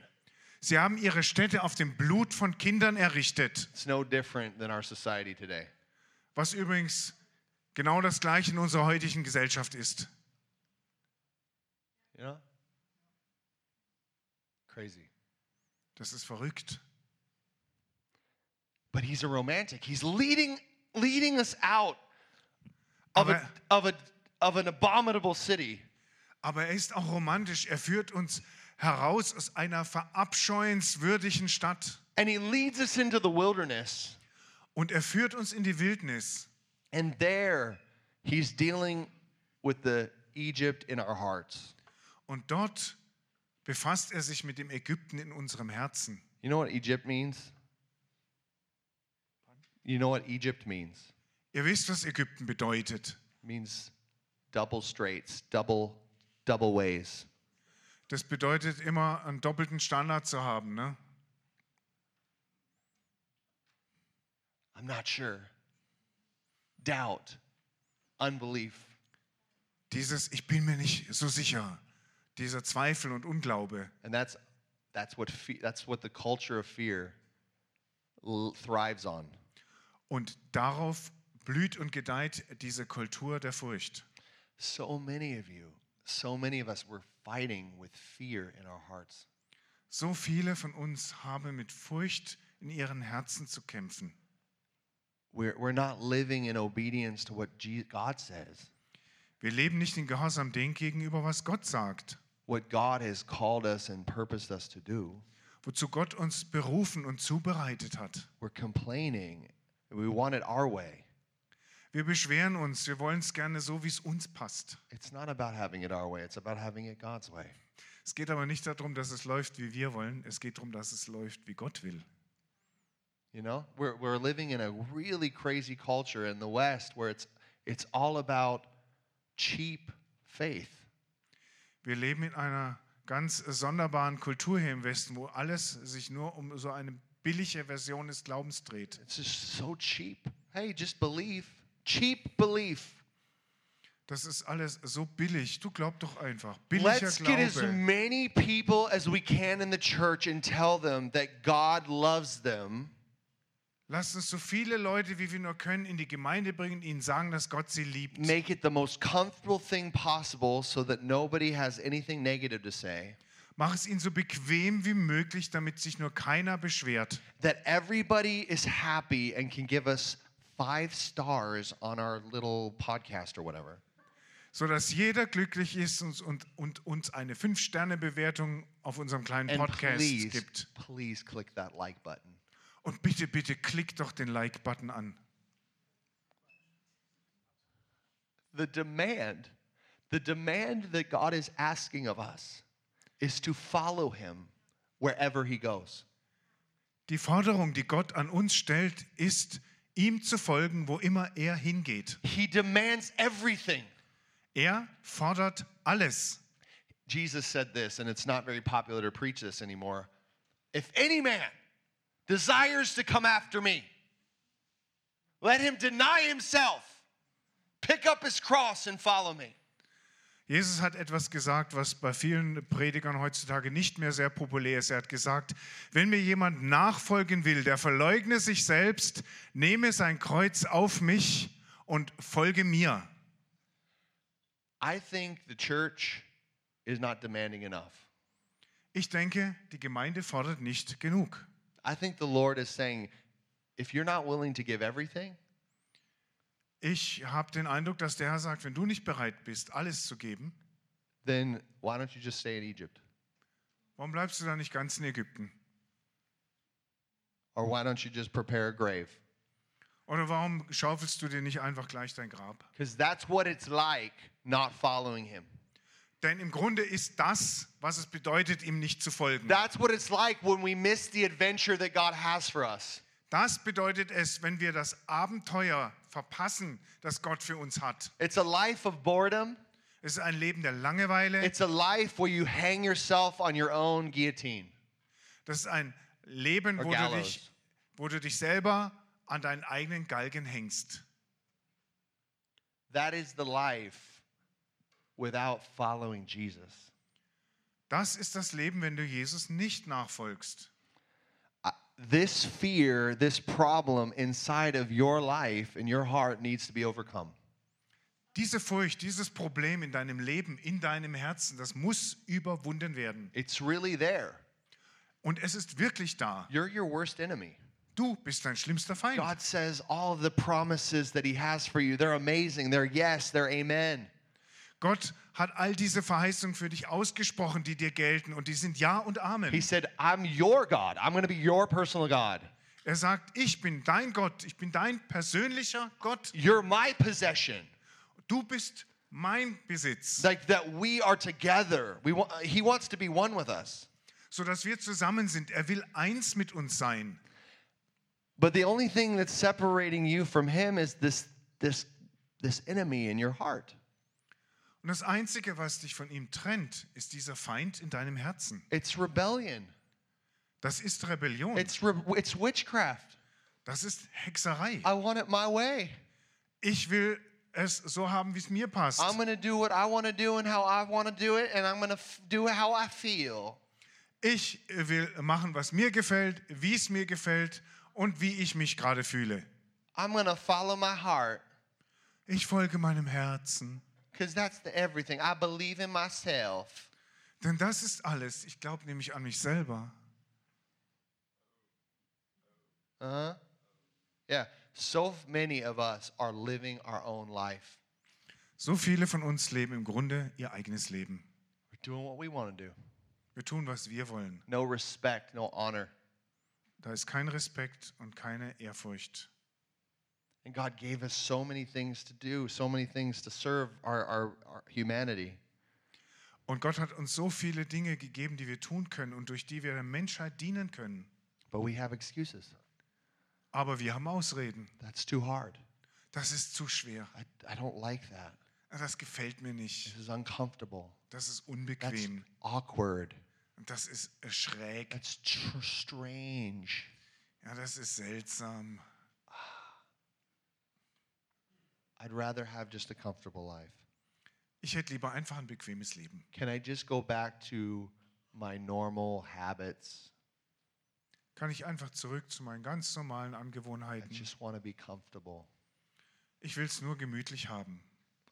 Sie haben ihre Städte auf dem Blut von Kindern errichtet, It's no different than our society today. was übrigens genau das gleiche in unserer heutigen Gesellschaft ist. You know? Crazy. Das ist verrückt. But he's a romantic. He's leading leading us out of a, of a of an abominable city. Aber er ist auch romantisch. Er führt uns heraus aus einer verabscheuenswürdigen Stadt And he leads us into the wilderness. und er führt uns in die Wildnis. And there he's dealing with the Egypt in our hearts. Und dort befasst er sich mit dem Ägypten in unserem Herzen. You know what Egypt means? You know what Egypt means? Ihr wisst, was Ägypten bedeutet. Means double straights, double double ways. Das bedeutet immer einen doppelten Standard zu haben. Ne? I'm not sure. Doubt, unbelief. Dieses Ich bin mir nicht so sicher, dieser Zweifel und Unglaube. And that's that's what that's what the culture of fear thrives on. Und darauf blüht und gedeiht diese Kultur der Furcht. So many of you, so many of us were fighting with fear in our hearts. So viele von uns haben mit Furcht in ihren Herzen zu kämpfen. We're, we're not living in obedience to what God says, Wir leben nicht in Gehorsam dem gegenüber, was Gott sagt, what God has called us and purposed us to do. wozu Gott uns berufen und zubereitet hat. We're complaining. We want it our way. Wir beschweren uns, wir wollen es gerne so, wie es uns passt. It's not about having it our way, it's about having it God's way. Es geht aber nicht darum, dass es läuft, wie wir wollen. Es geht darum, dass es läuft, wie Gott will. You know, we're, we're living in a really crazy culture in the West where it's, it's all about cheap faith. Wir leben in einer ganz sonderbaren Kultur hier im Westen, wo alles sich nur um so eine billige Version des Glaubens dreht. It's just so cheap. Hey, just believe. Cheap belief. Das ist alles so billig. Du glaub doch einfach. Billiger Let's get as many people as we can in the church and tell them that God loves them. Lass uns so viele Leute, wie wir nur können, in die Gemeinde bringen, ihnen sagen, dass Gott sie liebt. Make it the most comfortable thing possible so that nobody has anything negative to say. Mach es ihnen so bequem wie möglich, damit sich nur keiner beschwert. That everybody is happy and can give us five stars on our little podcast or whatever. sodass jeder glücklich ist und, und, und uns eine 5-Sterne-Bewertung auf unserem kleinen And Podcast please, gibt. please click that like button. Und bitte, bitte klick doch den Like-Button an. The demand, the demand that God is asking of us is to follow him wherever he goes. Die Forderung, die Gott an uns stellt, ist, ihm zu folgen, wo immer er hingeht. He demands everything. Er fordert alles. Jesus said this, and it's not very popular to preach this anymore. If any man desires to come after me, let him deny himself, pick up his cross, and follow me. Jesus hat etwas gesagt, was bei vielen Predigern heutzutage nicht mehr sehr populär ist. Er hat gesagt, wenn mir jemand nachfolgen will, der verleugne sich selbst, nehme sein Kreuz auf mich und folge mir. I think the church is not demanding enough. Ich denke, die Gemeinde fordert nicht genug. I think the Lord is saying, if you're not willing to give everything, Ich habe den Eindruck, dass der Herr sagt, wenn du nicht bereit bist, alles zu geben, then why don't you just stay in Egypt? warum bleibst du da nicht ganz in Ägypten? Or why don't you just prepare a grave? Oder warum schaufelst du dir nicht einfach gleich dein Grab? Because that's what it's like not following him. Denn im Grunde ist das, was es bedeutet, ihm nicht zu folgen. That's what it's like when we miss the adventure that God has for us. Das bedeutet es, wenn wir das Abenteuer verpassen, das Gott für uns hat. It's a life of boredom. Es ist ein Leben der Langeweile. It's a life where you hang yourself on your own guillotine. Das ist ein Leben, wo du, dich, wo du dich selber an deinen eigenen Galgen hängst. That is the life without following Jesus. Das ist das Leben, wenn du Jesus nicht nachfolgst. This fear, this problem inside of your life, in your heart, needs to be overcome. Diese Furcht, dieses Problem in deinem Leben, in deinem Herzen, das muss überwunden werden. It's really there. Und es ist wirklich da. You're your worst enemy. Du bist dein schlimmster Feind. God says all the promises that He has for you, they're amazing. They're yes, they're amen. Gott hat all diese Verheißungen für dich ausgesprochen, die dir gelten. Und die sind Ja und He Amen. said, I'm your God. I'm going to be your personal God. Er sagt, ich bin dein Gott. Ich bin dein persönlicher Gott. You're my possession. Du bist mein Besitz. Like that we are together. We want, he wants to be one with us. Sodass wir zusammen sind. Er will eins mit uns sein. But the only thing that's separating you from him is this this this enemy in your heart. Und das Einzige, was dich von ihm trennt, ist dieser Feind in deinem Herzen. It's rebellion. Das ist Rebellion. It's re- it's witchcraft. Das ist Hexerei. I want it my way. Ich will es so haben, wie es mir passt. I'm going to do what I want to do and how I want to do it, and I'm going to do it how I feel. Ich will machen, was mir gefällt, wie es mir gefällt und wie ich mich gerade fühle. I'm going to follow my heart Ich folge meinem Herzen. Because that's the everything. I believe in myself. Denn das ist alles. Ich glaube nämlich an mich selber. Uh-huh. Yeah. So many of us are living our own life. So viele von uns leben im Grunde ihr eigenes Leben. We're doing what we want to do. Wir tun, was wir wollen. No respect, no honor. Da ist kein Respekt und keine Ehrfurcht. And God gave us so many things to do, so many things to serve our, our, our humanity. Und Gott hat uns so viele Dinge gegeben, die wir tun können und durch die wir der Menschheit dienen können. But we have excuses. Aber wir haben Ausreden. That's too hard. Das ist zu schwer. I, I don't like that. Das gefällt mir nicht. This is uncomfortable. Das ist That's unbequem. awkward. Und Das ist schräg. That's tr- strange. Ja, das ist seltsam. I'd rather have just a comfortable life. Ich hätte lieber einfach ein bequemes Leben. Can I just go back to my normal habits? Kann ich einfach zurück zu meinen ganz normalen I Angewohnheiten. just want to be comfortable. Ich will es nur gemütlich haben.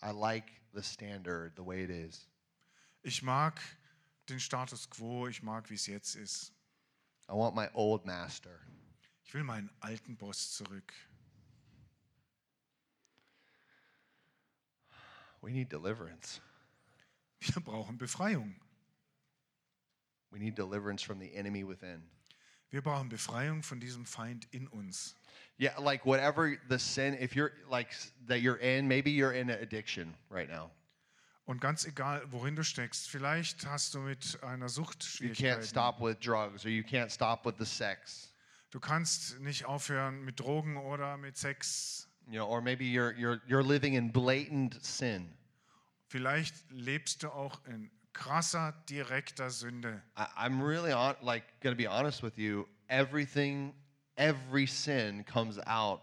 I like the standard the way it is. Ich mag den Status quo, ich mag, wie es jetzt ist. I want my old master. Ich will meinen alten Boss zurück. We need deliverance. Wir brauchen Befreiung. We need deliverance from the enemy within. Wir brauchen Befreiung von diesem Feind in uns. Yeah, like whatever the sin, if you're like that you're in, maybe you're in an addiction right now. Und ganz egal, worin du steckst, vielleicht hast du mit einer Sucht You can't Schwierigkeiten. stop with drugs or you can't stop with the sex. Du kannst nicht aufhören mit Drogen oder mit Sex. You know, or maybe you're you're you're living in blatant sin. Vielleicht lebst du auch in krasser, direkter Sünde. I, I'm really on, like going to be honest with you. Everything, every sin comes out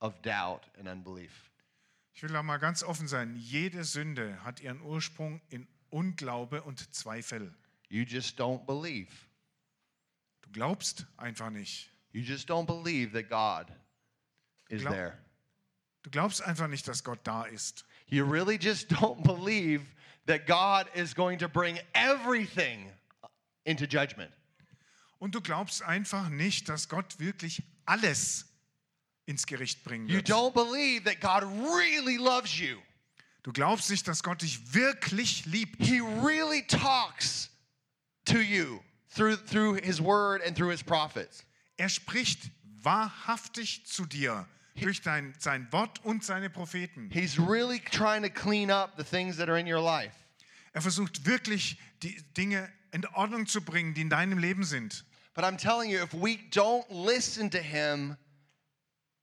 of doubt and unbelief. Ich will da mal ganz offen sein. Jede Sünde hat ihren Ursprung in Unglaube und Zweifel. You just don't believe. Du glaubst einfach nicht. You just don't believe that God is Glaub- there. Du glaubst einfach nicht, dass Gott da ist. You really just don't believe that God is going to bring everything into judgment. Und du glaubst einfach nicht, dass Gott wirklich alles ins Gericht bringen You wird. don't believe that God really loves you. Du glaubst nicht, dass Gott dich wirklich liebt. He really talks to you through, through his word and through his prophets. Er spricht wahrhaftig zu dir durch dein, sein Wort und seine Propheten. He's really trying to clean up the things that are in your life. Er versucht wirklich, die Dinge in Ordnung zu bringen, die in deinem Leben sind. But I'm telling you, if we don't listen to him,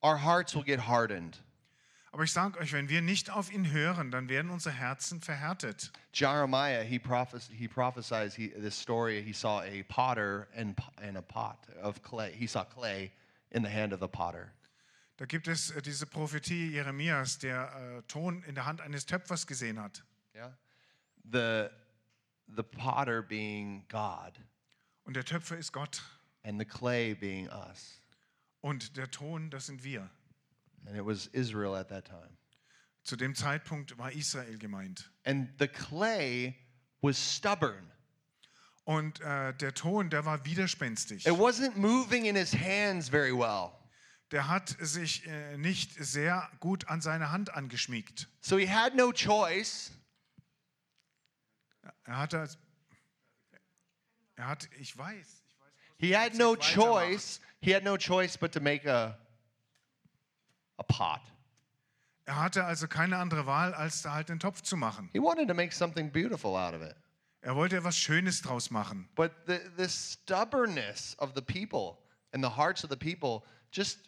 our hearts will get hardened. Aber ich sage euch, wenn wir nicht auf ihn hören, dann werden unsere Herzen verhärtet. Jeremiah, he, prophes- he prophesies he, this story. He saw a potter and, and a pot of clay. He saw clay in the hand of the potter. Da gibt es äh, diese Prophetie Jeremias, der äh, Ton in der Hand eines Töpfers gesehen hat. Yeah? The, the potter being God Und der Töpfer ist Gott. and the clay being us. Und der Ton, das sind wir. And it was Israel at that time. Zu dem Zeitpunkt war Israel gemeint. And the clay was stubborn. Und äh, der Ton, der war widerspenstig. It wasn't moving in his hands very well. Der hat sich äh, nicht sehr gut an seine Hand angeschmiegt. So he had no choice Er hatte, er hat, ich weiß, ich weiß He had no choice. He had no choice but to make a a pot. er hatte also keine andere Wahl, als da halt den Topf zu machen. He wanted to make something beautiful out of it. Er wollte etwas Schönes draus machen. But the the stubbornness of the people and the hearts of the people just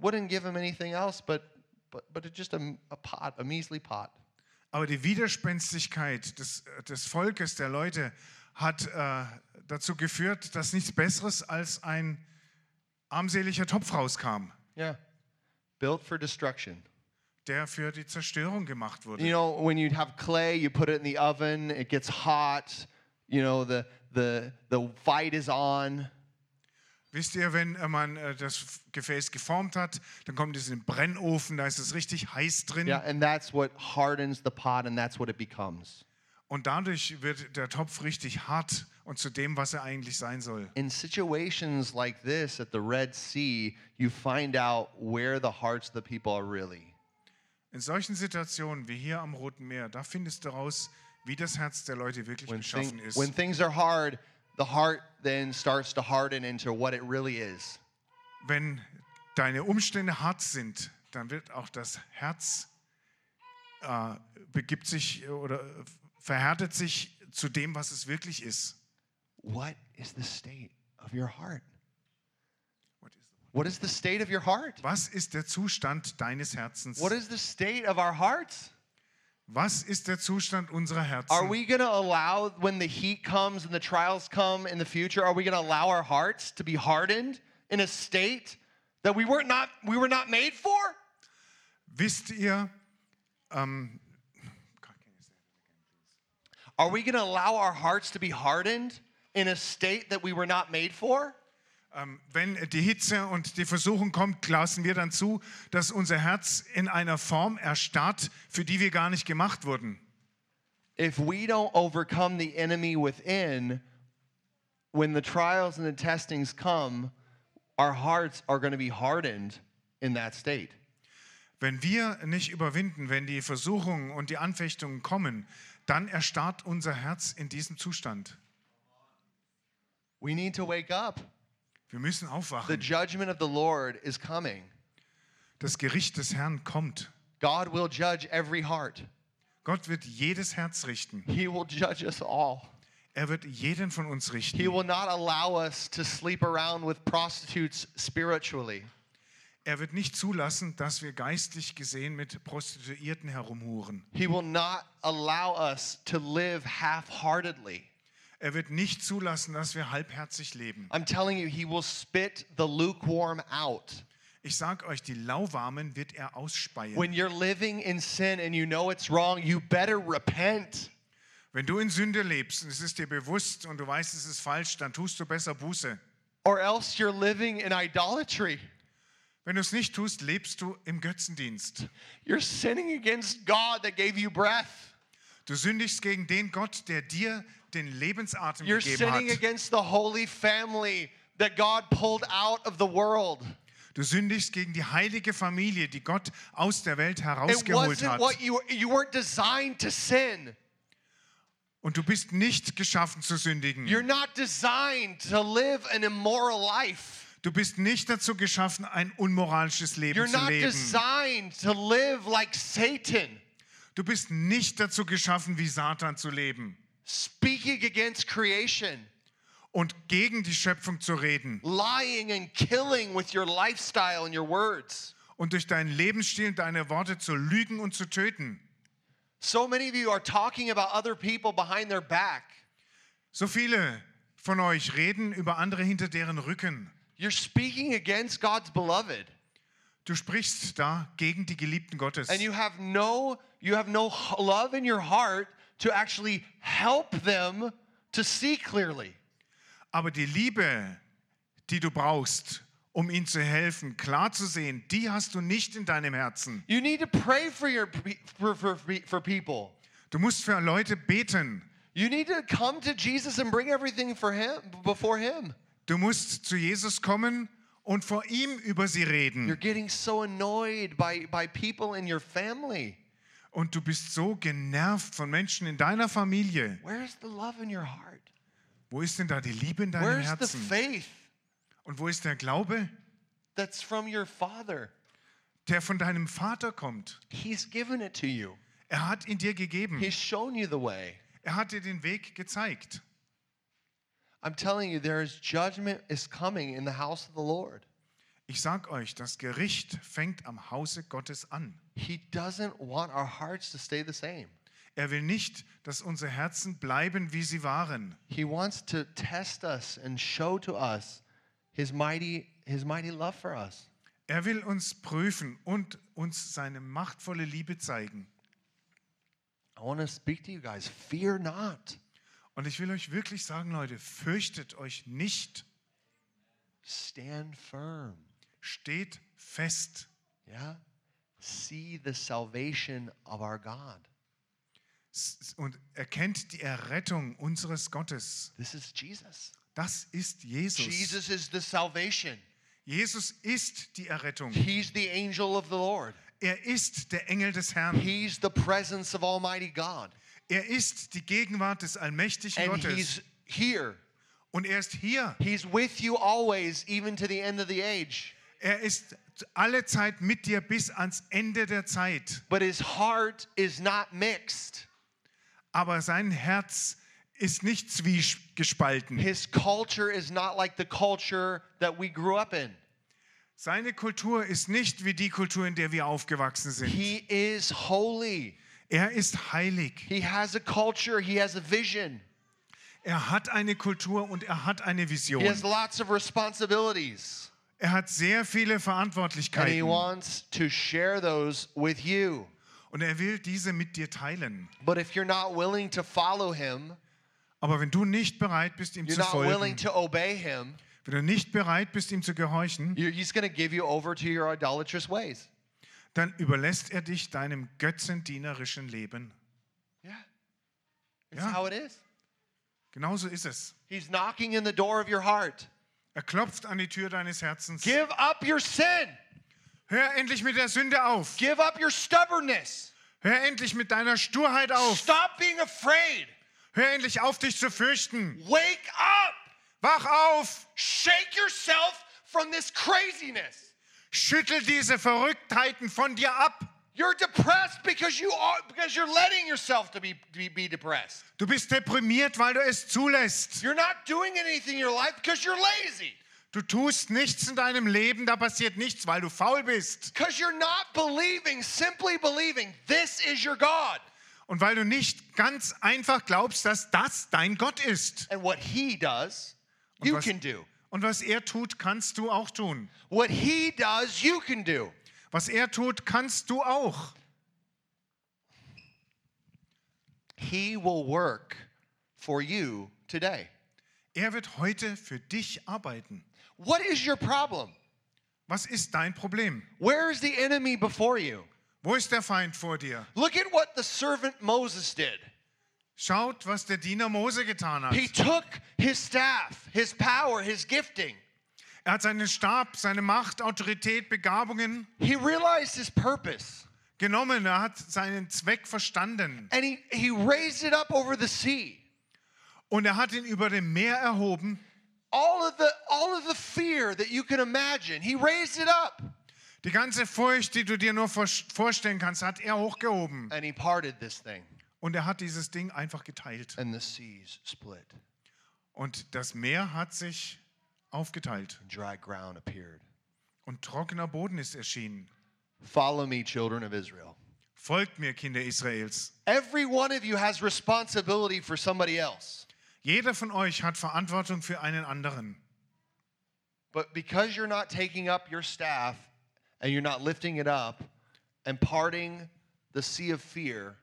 wouldn't give him anything else but but but just a, a pot, a measly pot. Aber die Widerspenstigkeit des, des Volkes, der Leute, hat äh, dazu geführt, dass nichts Besseres als ein armseliger Topf rauskam, Yeah. Built for destruction. der für die Zerstörung gemacht wurde. You know, when you have clay, you put it in the oven, it gets hot, you know, the the the fight is on. Wisst ihr, wenn äh, man äh, das Gefäß geformt hat, dann kommt es in den Brennofen, da ist es richtig heiß drin Yeah, and that's what hardens the pot and that's what it becomes. und dadurch wird der Topf richtig hart und zu dem, was er eigentlich sein soll. In situations like this at the Red Sea, you find out where the hearts of the people are really. In solchen Situationen wie hier am Roten Meer, da findest du raus, wie das Herz der Leute wirklich When, beschaffen thing- ist. when things are hard, the heart then starts to harden into what it really is. Wenn deine Umstände hart sind, dann wird auch das Herz äh, begibt sich oder äh, verhärtet sich zu dem, was es wirklich ist. What is the state of your heart? What is the state of your heart? Was ist der Zustand deines Herzens? What is the state of our hearts? Was ist der Zustand unserer Herzen? Are we going to allow, when the heat comes and the trials come in the future, are we going to allow our hearts to be hardened in a state that we were not, we were not made for? Wisst ihr, ähm, Are we going to allow our hearts to be hardened in a state that we were not made for? Ähm, wenn die Hitze und die Versuchung kommt, lassen wir dann zu, dass unser Herz in einer Form erstarrt, für die wir gar nicht gemacht wurden. If we don't overcome the enemy within, when the trials and the testings come, our hearts are going to be hardened in that state. Wenn wir nicht überwinden, wenn die Versuchungen und die Anfechtungen kommen, dann erstarrt unser Herz in diesem Zustand. We need to wake up. Wir müssen The aufwachen. judgment of the Lord is coming. Das Gericht des Herrn kommt. God will judge every heart. Gott wird jedes Herz richten. He will judge us all. Er wird jeden von uns He richten. will not allow us to sleep around with prostitutes spiritually. Er wird nicht zulassen, dass wir geistlich gesehen mit Prostituierten herumhuren. He will not allow us to live half-heartedly. Er wird nicht zulassen, dass wir halbherzig leben. I'm telling you, he will spit the lukewarm out. Ich sag euch, die Lauwarmen wird er ausspeien. When you're living in sin and you know it's wrong, you better repent. Wenn du in Sünde lebst und es ist dir bewusst und du weißt, es ist falsch, dann tust du besser Buße. Or else you're living in idolatry. Wenn du es nicht tust, lebst du im Götzendienst. You're sinning against God that gave you breath. Du sündigst gegen den Gott, der dir den Lebensatem You're gegeben sinning hat. against the holy family that God pulled out of the world. Du sündigst gegen die heilige Familie, die Gott aus der Welt herausgeholt hat. what you you weren't designed to sin. Und du bist nicht geschaffen zu sündigen. You're not designed to live an immoral life. Du bist nicht dazu geschaffen, ein unmoralisches Leben You're zu not leben. designed to live like Satan, Du bist nicht dazu geschaffen, wie Satan zu leben speaking against creation, und gegen die Schöpfung zu reden lying and killing with your lifestyle and your words. und durch deinen Lebensstil und deine Worte zu lügen und zu töten. So many of you are talking about other people behind their back. So viele von euch reden über andere hinter deren Rücken. You're speaking against God's beloved. Du sprichst da gegen die Geliebten Gottes. And you have no you have no love in your heart to actually help them to see clearly. Aber die Liebe, die du brauchst, um ihnen zu helfen, klar zu sehen, die hast du nicht in deinem Herzen. You need to pray for your for, for, for people. Du musst für Leute beten. You need to come to Jesus and bring everything for him before him. Du musst zu Jesus kommen und vor ihm über sie reden. You're getting so annoyed by, by people in your family. Und du bist so genervt von Menschen in deiner Familie. Where's the love in your heart? Wo ist denn da die Liebe in deinem Herzen? faith Und wo ist der Glaube, that's from your father? der von deinem Vater kommt? He's given it to you. Er hat ihn dir gegeben. He's shown you the way. Er hat dir den Weg gezeigt. I'm telling you, there is judgment is coming in the house of the Lord. Ich sag euch, das Gericht fängt am Hause Gottes an. He doesn't want our hearts to stay the same. Er will nicht, dass unsere Herzen bleiben, wie sie waren. He wants to test us and show to us his mighty his mighty love for us. Er will uns prüfen und uns seine machtvolle Liebe zeigen. I want to speak to you guys. Fear not. Und ich will euch wirklich sagen, Leute, fürchtet euch nicht. Stand firm. Steht fest. Yeah? See the salvation of our God. Und erkennt die Errettung unseres Gottes. This is Jesus. Das ist Jesus. Jesus is the salvation. Jesus ist die Errettung. He's the angel of the Lord. Er ist der Engel des Herrn. He's the presence of Almighty God. Er ist die Gegenwart des allmächtigen And Gottes. He's here. Und er ist hier. He's with you always, even to the end of the age. Er ist alle Zeit mit dir bis ans Ende der Zeit. But his heart is not mixed. Aber sein Herz ist nicht zwiegespalten. His culture is not like the culture that we grew up in. Seine Kultur ist nicht wie die Kultur, in der wir aufgewachsen sind. He is holy. Er ist heilig. He has a culture, he has a vision. Er hat eine Kultur und er hat eine He has Vision. lots of responsibilities. Er hat sehr viele And he Verantwortlichkeiten. wants to share those with you. Und er will diese mit dir teilen. But if you're not willing to follow him, Aber wenn du nicht bereit bist, ihm you're zu not willing folgen, to obey him, wenn du nicht bereit bist, ihm zu gehorchen, you- he's going to give you over to your idolatrous ways. dann überlässt er dich deinem götzendienerischen Leben. Yeah. It's Yeah. how it is. Genauso ist es. He's knocking in the door of your heart. Er klopft an die Tür deines Herzens. Give up your sin. Hör endlich mit der Sünde auf. Give up your stubbornness. Hör endlich mit deiner Sturheit auf. Stop being afraid. Hör endlich auf, dich zu fürchten. Wake up. Wach auf. Shake yourself from this craziness. Schüttel diese Verrücktheiten von dir ab. You're depressed because you are because you're letting yourself to be, be, be depressed. Du bist deprimiert, weil du es zulässt. You're not doing anything in your life because you're lazy. Du tust nichts in deinem Leben, da passiert nichts, weil du faul bist. Because you're not believing, simply believing this is your God. Und weil du nicht ganz einfach glaubst, dass das dein Gott ist. And what he does, you was- can do. Und was er tut, kannst du auch tun. What he does, you can do. Was er tut, kannst du auch. He will work for you today. Er wird heute für dich arbeiten. What is your problem? Was ist dein Problem? Where is the enemy before you? Wo ist der Feind vor dir? Look at what the servant Moses did. Schaut, was der Diener Mose getan hat. He took his staff, his power, his gifting. Er hat seinen Stab, seine Macht, Autorität, Begabungen He realized his purpose genommen. Er hat seinen Zweck verstanden. and he, he raised it up over the sea. Und er hat ihn über dem Meer erhoben. All of the all of the fear that you can imagine, he raised it up Die ganze Furcht, die du dir nur vor- vorstellen kannst, hat er hochgehoben. and he parted this thing Und er hat dieses Ding einfach geteilt. and the seas split Und das Meer hat sich aufgeteilt. dry ground appeared. Und trockener Boden ist erschienen. Follow me, children of Israel. Folgt mir, Kinder Israels. Every one of you has responsibility for somebody else. Jeder von euch hat Verantwortung für einen anderen. But because you're not taking up your staff and you're not lifting it up and parting the sea of fear,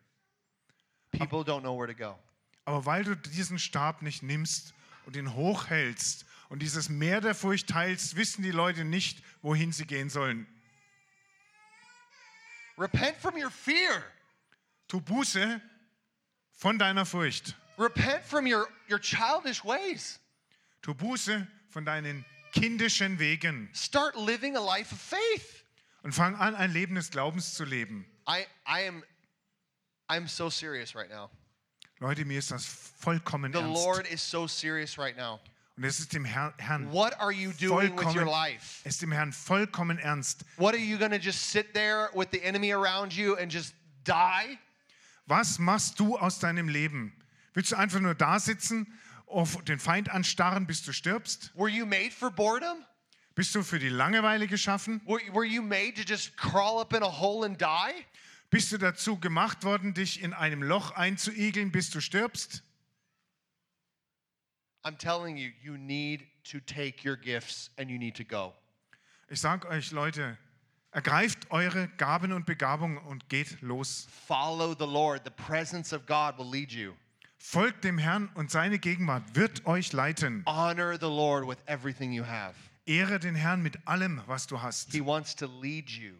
people don't know where to go. Aber weil du diesen Stab nicht nimmst und ihn hochhältst und dieses Meer der Furcht teilst, wissen die Leute nicht, wohin sie gehen sollen. Repent from your fear. Tu Buße von deiner Furcht. Repent from your, your childish ways. Tu Buße von deinen kindischen Wegen Start living a life of faith. und fang an, ein Leben des Glaubens zu leben. I, I am I'm so serious right now. Leute, mir ist das vollkommen The ernst. Lord is so serious right now. Und es ist dem Herr, Herrn What are you doing with your life? es ist dem Herrn vollkommen ernst. What are you going to just sit there with the enemy around you and just die? Was machst du aus deinem Leben? Willst du einfach nur da sitzen, auf den Feind anstarren, bis du stirbst? Were you made for boredom? Bist du für die Langeweile geschaffen? Were, were you made to just crawl up in a hole and die? Bist du dazu gemacht worden, dich in einem Loch einzuigeln, bis du stirbst? I'm telling you, you need to take your gifts and you need to go. Ich sage euch, Leute, ergreift eure Gaben und Begabungen und geht los. Follow the Lord. The presence of God will lead you. Folgt dem Herrn und seine Gegenwart wird euch leiten. Honor the Lord with everything you have. Ehre den Herrn mit allem, was du hast. He wants to lead you.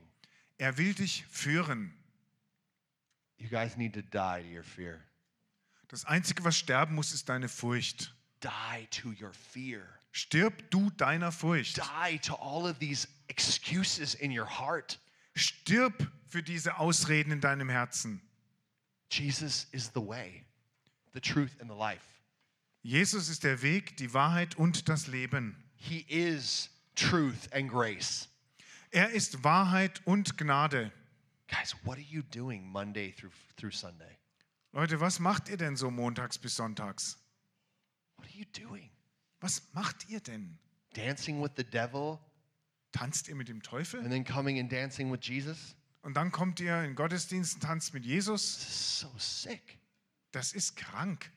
Er will dich führen. You guys need to die to your fear. Das Einzige, was sterben muss, ist deine Furcht. Die to your fear. Stirb du deiner Furcht. Die to all of these excuses in your heart. Stirb für diese Ausreden in deinem Herzen. Jesus is the way, the truth, and the life. Jesus ist der Weg, die Wahrheit und das Leben. He is truth and grace. Er ist Wahrheit und Gnade. Guys, what are you doing Monday through, through Sunday? Leute, was macht ihr denn so montags bis sonntags? What are you doing? Was macht ihr denn? Dancing with the devil Tanzt ihr mit dem Teufel? and then coming and dancing with Jesus? Und dann kommt ihr in Gottesdiensten, tanzt mit Jesus? This is so sick. Das ist krank.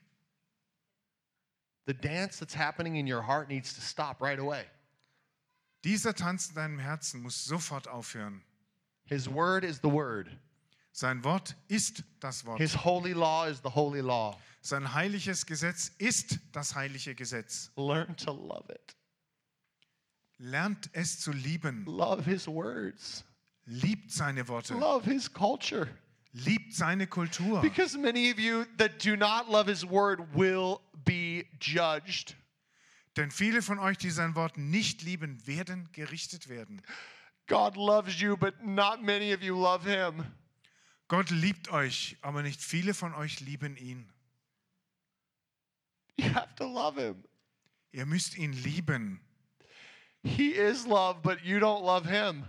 The dance that's happening in your heart needs to stop right away. Dieser Tanz in deinem Herzen muss sofort aufhören. His word is the word. Sein Wort ist das Wort. His holy law is the holy law. Sein heiliges Gesetz ist das heilige Gesetz. Learn to love it. Lernt es zu lieben. Love his words. Liebt seine Worte. Love his culture. Liebt seine Kultur. Because many of you that do not love his word will be judged. Denn viele von euch, die sein Wort nicht lieben, werden gerichtet werden. God loves you, but not many of you love him. Gott liebt euch, aber nicht viele von euch lieben ihn. You have to love him. Ihr müsst ihn lieben. He is love, but you don't love him.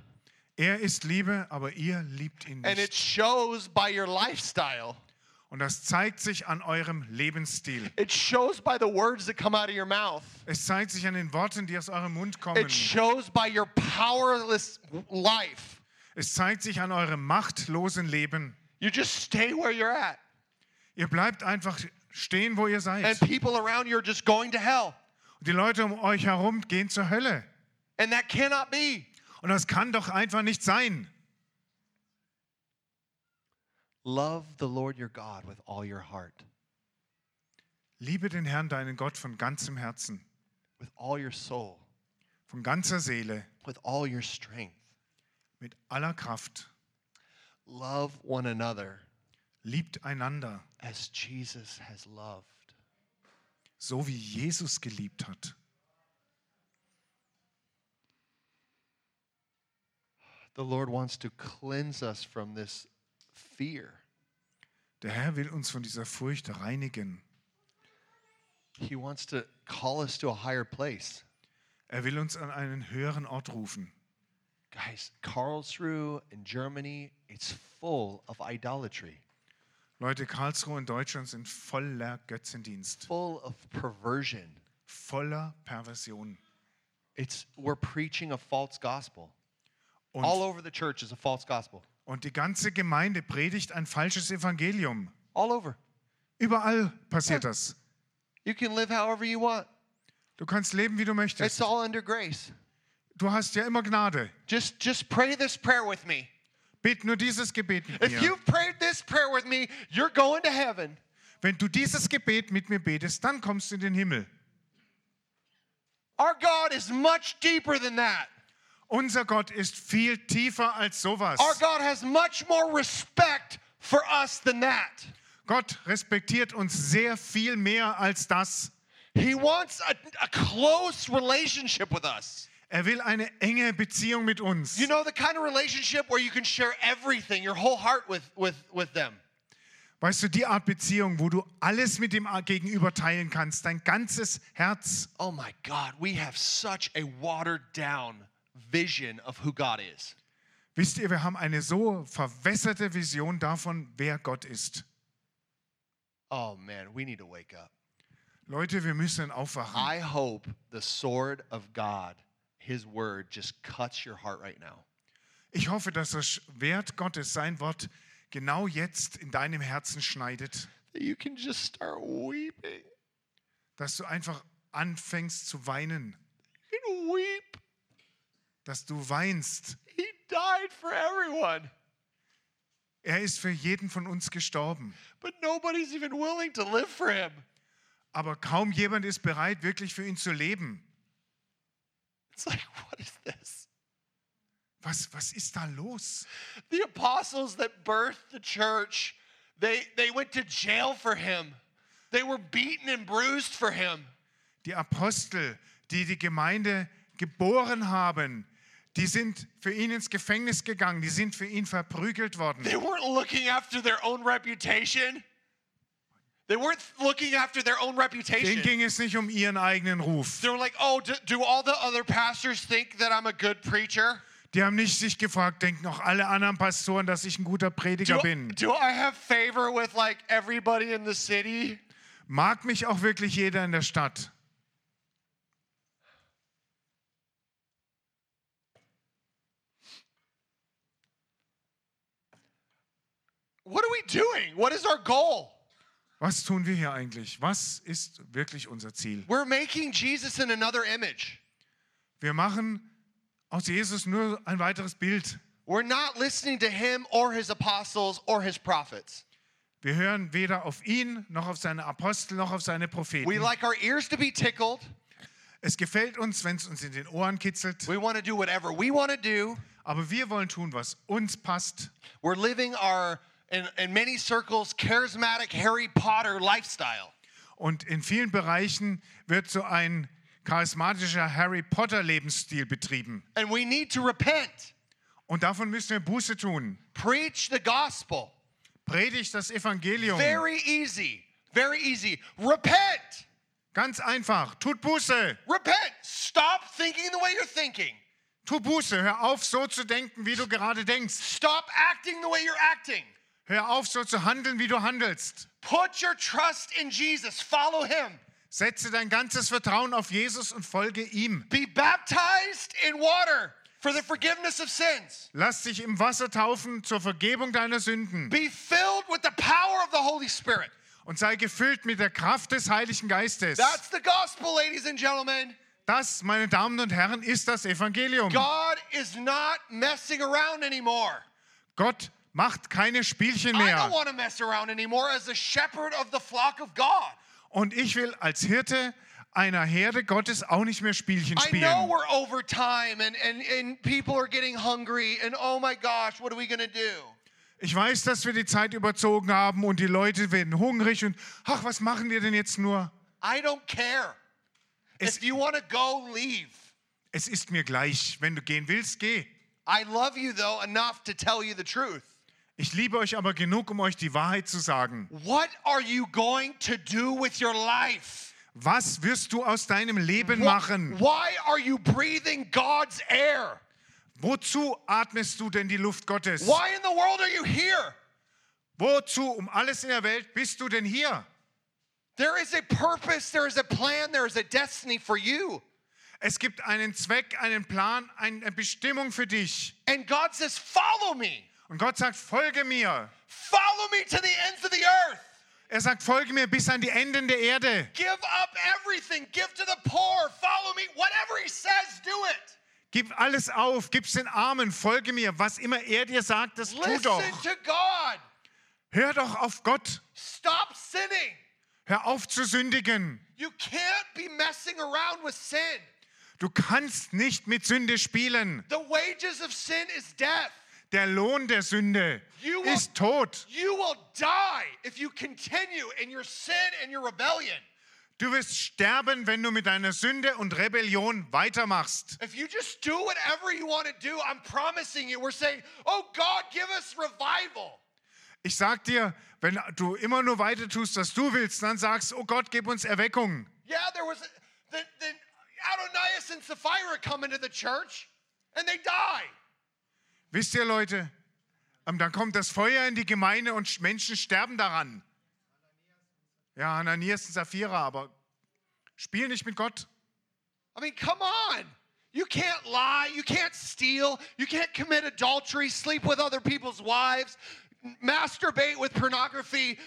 Er ist Liebe, aber ihr liebt ihn And it nicht. shows by your lifestyle. Und das zeigt sich an eurem Lebensstil. It shows by the words that come out of your mouth. Es zeigt sich an den Worten, die aus eurem Mund kommen. It shows by your powerless life. Es zeigt sich an eurem machtlosen Leben. You just stay where you're at. Ihr bleibt einfach stehen, wo ihr And seid. people around you are just going to hell. Und die Leute um euch herum gehen zur Hölle. And that cannot be. Und das kann doch einfach nicht sein. Love the Lord your God with all your heart, Liebe den Herrn, deinen Gott, von ganzem Herzen, with all your soul, von ganzer Seele, with all your strength. Mit aller Kraft. Love one another Liebt einander, as Jesus has loved. so wie Jesus geliebt hat. The Lord wants to cleanse us from this fear. Der Herr will uns von dieser Furcht reinigen. He wants to call us to a higher place. Er will uns an einen höheren Ort rufen. Guys, Karlsruhe in Germany, it's full of idolatry, Leute, Karlsruhe in Deutschland sind voller Götzendienst, full of perversion. voller Perversion. It's we're preaching a false gospel. Und, All over the church is a false gospel. und die ganze Gemeinde predigt ein falsches Evangelium. All over. Überall passiert das. You can live however you want. Du kannst leben, wie du It's möchtest. all under grace. Du hast ja immer Gnade. Just just pray this prayer with me. Bet nur dieses Gebet mit If mir. you've prayed this prayer with me, you're going to heaven. Wenn du dieses Gebet mit mir betest, dann kommst du in den Himmel. Our God is much deeper than that. Unser Gott ist viel tiefer als sowas. Our God has much more respect for us than that. Gott respektiert uns sehr viel mehr als das. He wants a, a close relationship with us. Er will eine enge Beziehung mit uns. You know the kind of relationship where you can share everything, your whole heart with with with them. Weißt du, die Art Beziehung, wo du alles mit dem Gegenüber teilen kannst, dein ganzes Herz. Oh my God, we have such a watered down vision of who God is. Wisst ihr, wir haben eine so verwässerte Vision davon, wer Gott ist. Oh man, we need to wake up. Leute, wir müssen aufwachen. I hope the sword of God, His word, just cuts your heart right now. Ich hoffe, dass das Schwert Gottes, sein Wort, genau jetzt in deinem Herzen schneidet, That you can just start weeping. dass du einfach anfängst zu weinen, You weep. dass du weinst. He died for everyone, Er ist für jeden von uns gestorben. but nobody's even willing to live for him. Aber kaum jemand ist bereit, wirklich für ihn zu leben. It's like, [LAUGHS] what is this? Was, was ist da los? The apostles that birthed the church, they, they went to jail for him. They were beaten and bruised for him. Die Apostel, die die Gemeinde geboren haben, die sind für ihn ins Gefängnis gegangen, die sind für ihn verprügelt worden. They weren't looking after their own reputation. They weren't looking after their own reputation. Denen ging es nicht um ihren eigenen Ruf. They were like, oh, do, do all the other pastors think that I'm a good preacher? Die haben nicht sich gefragt, denken auch alle anderen Pastoren, dass ich ein guter Prediger Do, bin. do I have favor with like everybody in the city? Mag mich auch wirklich jeder in der Stadt? What are we doing? What is our goal? Was tun wir hier eigentlich? Was ist wirklich unser Ziel? We're making Jesus in another image. Wir machen aus Jesus nur ein weiteres Bild. We're not listening to him or his apostles or his prophets. Wir hören weder auf ihn, noch auf seine Apostel, noch auf seine We Propheten. like our ears to be tickled. Es gefällt uns, wenn es uns in den Ohren kitzelt, We want to do whatever we want to do. aber wir wollen tun, was uns passt. We're living our, in, in many circles, charismatic Harry Potter lifestyle. Und in vielen Bereichen wird so ein charismatischer Harry Potter Lebensstil betrieben. And we need to repent, Und davon müssen wir Buße tun. preach the gospel. Predigt das Evangelium. Very easy. Very easy. Repent. Ganz einfach. Tut Buße. Repent. Stop thinking the way you're thinking. Tu Buße. Hör auf, so zu denken, wie du gerade denkst. Stop acting the way you're acting. Hör auf, so zu handeln, wie du handelst. Put your trust in Jesus. Follow him. Setze dein ganzes Vertrauen auf Jesus und folge ihm. Be baptized in water for the forgiveness of sins. Lass dich im Wasser taufen zur Vergebung deiner Sünden Be filled with the power of the Holy Spirit. und sei gefüllt mit der Kraft des Heiligen Geistes. That's the gospel, ladies and gentlemen. Das, meine Damen und Herren, ist das Evangelium. God is not messing around anymore. Gott macht keine Spielchen I don't mehr. want to mess around anymore as a shepherd of the flock of God. Und ich will als Hirte einer Herde Gottes auch nicht mehr Spielchen spielen. oh? Ich weiß, dass wir die Zeit überzogen haben und die Leute werden hungrig und ach, was machen wir denn jetzt nur? I don't care. Es- If you want to go, leave. Es ist mir gleich. Wenn du gehen willst, geh. I love you though enough to tell you the truth. Ich liebe euch aber genug, um euch die Wahrheit zu sagen. What are you going to do with your life? Was wirst du aus deinem Leben machen? Why are you breathing God's air? Wozu atmest du denn die Luft Gottes? Why in the world are you here? Wozu um alles in der Welt bist du denn hier? There is a purpose, there is a plan, there is a destiny for you. Es gibt einen Zweck, einen Plan, eine Bestimmung für dich. And God says, Follow me. Und Gott sagt, folge mir. Follow me to the ends of the earth. Er sagt, folge mir bis an die Enden der Erde. Give up everything. Give to the poor. Follow me. Whatever He says, do it. Gib alles auf, gib's den Armen, folge mir. Was immer er dir sagt, das tu Listen doch. to God. Hör doch auf Gott. Stop sinning. Hör auf zu sündigen. You can't be messing around with sin. Du kannst nicht mit Sünde spielen. The wages of sin is death. Der Lohn der Sünde You will- ist Tod. You will die if you continue in your sin and your rebellion. Du wirst sterben, wenn du mit deiner Sünde und Rebellion weitermachst. If you just do whatever you want to do, I'm promising you, we're saying, oh God, give us revival. Ich sag dir, wenn du immer nur weiter tust, was du willst, dann sagst, oh Gott, gib uns Erweckung. Yeah, there was the, the Adonias and Sapphira come into the church and they die. Wisst ihr, Leute, ähm, dann kommt das Feuer in die Gemeinde und Sch- Menschen sterben daran. Ja, Ananias und Sapphira, aber spiel nicht mit Gott. I mean, come on. You can't lie. You can't steal. You can't commit adultery, sleep with other people's wives, masturbate with pornography,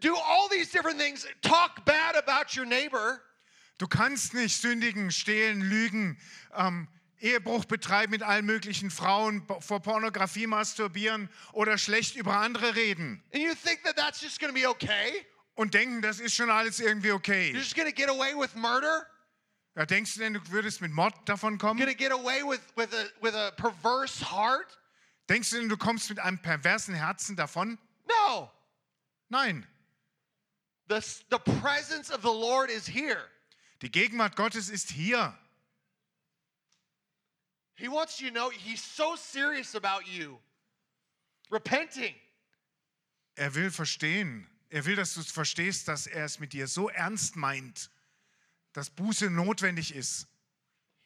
do all these different things, talk bad about your neighbor. Du kannst nicht sündigen, stehlen, lügen, ähm, Ehebruch betreiben mit allen möglichen Frauen, vor Pornografie masturbieren oder schlecht über andere reden And you think that that's just going to be okay? und denken, das ist schon alles irgendwie You're okay. just going to get away with murder? Ja, denkst du denn, du würdest mit Mord davon kommen? Going to get away with, with, a, with a perverse heart? Denkst du denn, du kommst mit einem perversen Herzen davon? No. Nein. The, the presence of the Lord is here. Die Gegenwart Gottes ist hier. He wants you to know he's so serious about you. Repenting. Er will verstehen. Er will, dass du es verstehst, dass er es mit dir so ernst meint, dass Buße notwendig ist.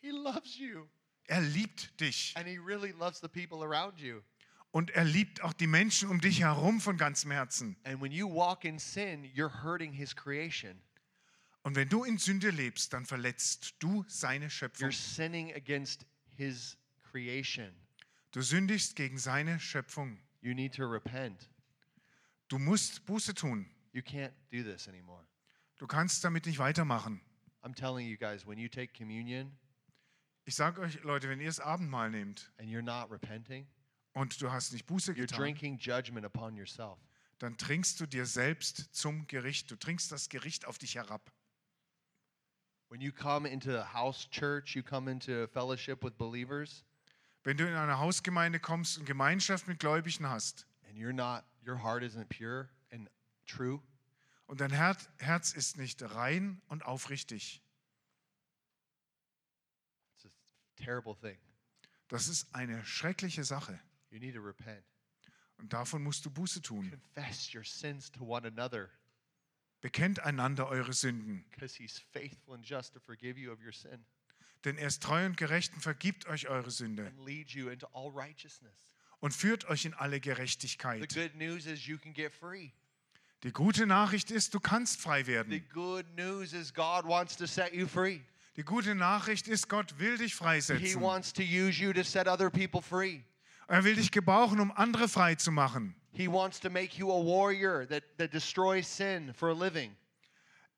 He loves you. Er liebt dich And he really loves the people around you. und er liebt auch die Menschen um dich herum von ganzem Herzen. And when you walk in sin, you're hurting his creation. Und wenn du in Sünde lebst, dann verletzt du seine Schöpfung. You're sinning against his creation. Du sündigst gegen seine Schöpfung. You need to repent. Du musst Buße tun. You can't do this anymore. Du kannst damit nicht weitermachen. I'm telling you guys, when you take communion Ich sage euch, Leute, wenn ihr das Abendmahl nehmt and you're not repenting, und du hast nicht Buße you're getan, drinking judgment upon yourself. dann trinkst du dir selbst zum Gericht. Du trinkst das Gericht auf dich herab. When you come into a house church, you come into fellowship with believers, Wenn du in eine Hausgemeinde kommst und Gemeinschaft mit Gläubigen hast and you're not, your heart isn't pure and true, und dein Her Herz ist nicht rein und aufrichtig, it's a terrible thing. das ist eine schreckliche Sache. You need to repent. Und davon musst du Buße tun. Confess your sins to one another Bekennt einander eure Sünden, because he's faithful and just to forgive you of your sin denn er ist treu und gerecht und vergibt euch eure Sünde und führt euch in alle Gerechtigkeit. Die gute Nachricht ist, du kannst frei werden. Die gute Nachricht ist, Gott will dich He freisetzen. wants to use you to set other people free. Er will dich gebrauchen, um andere frei zu machen. He wants to make you a warrior that, that destroys sin for a living.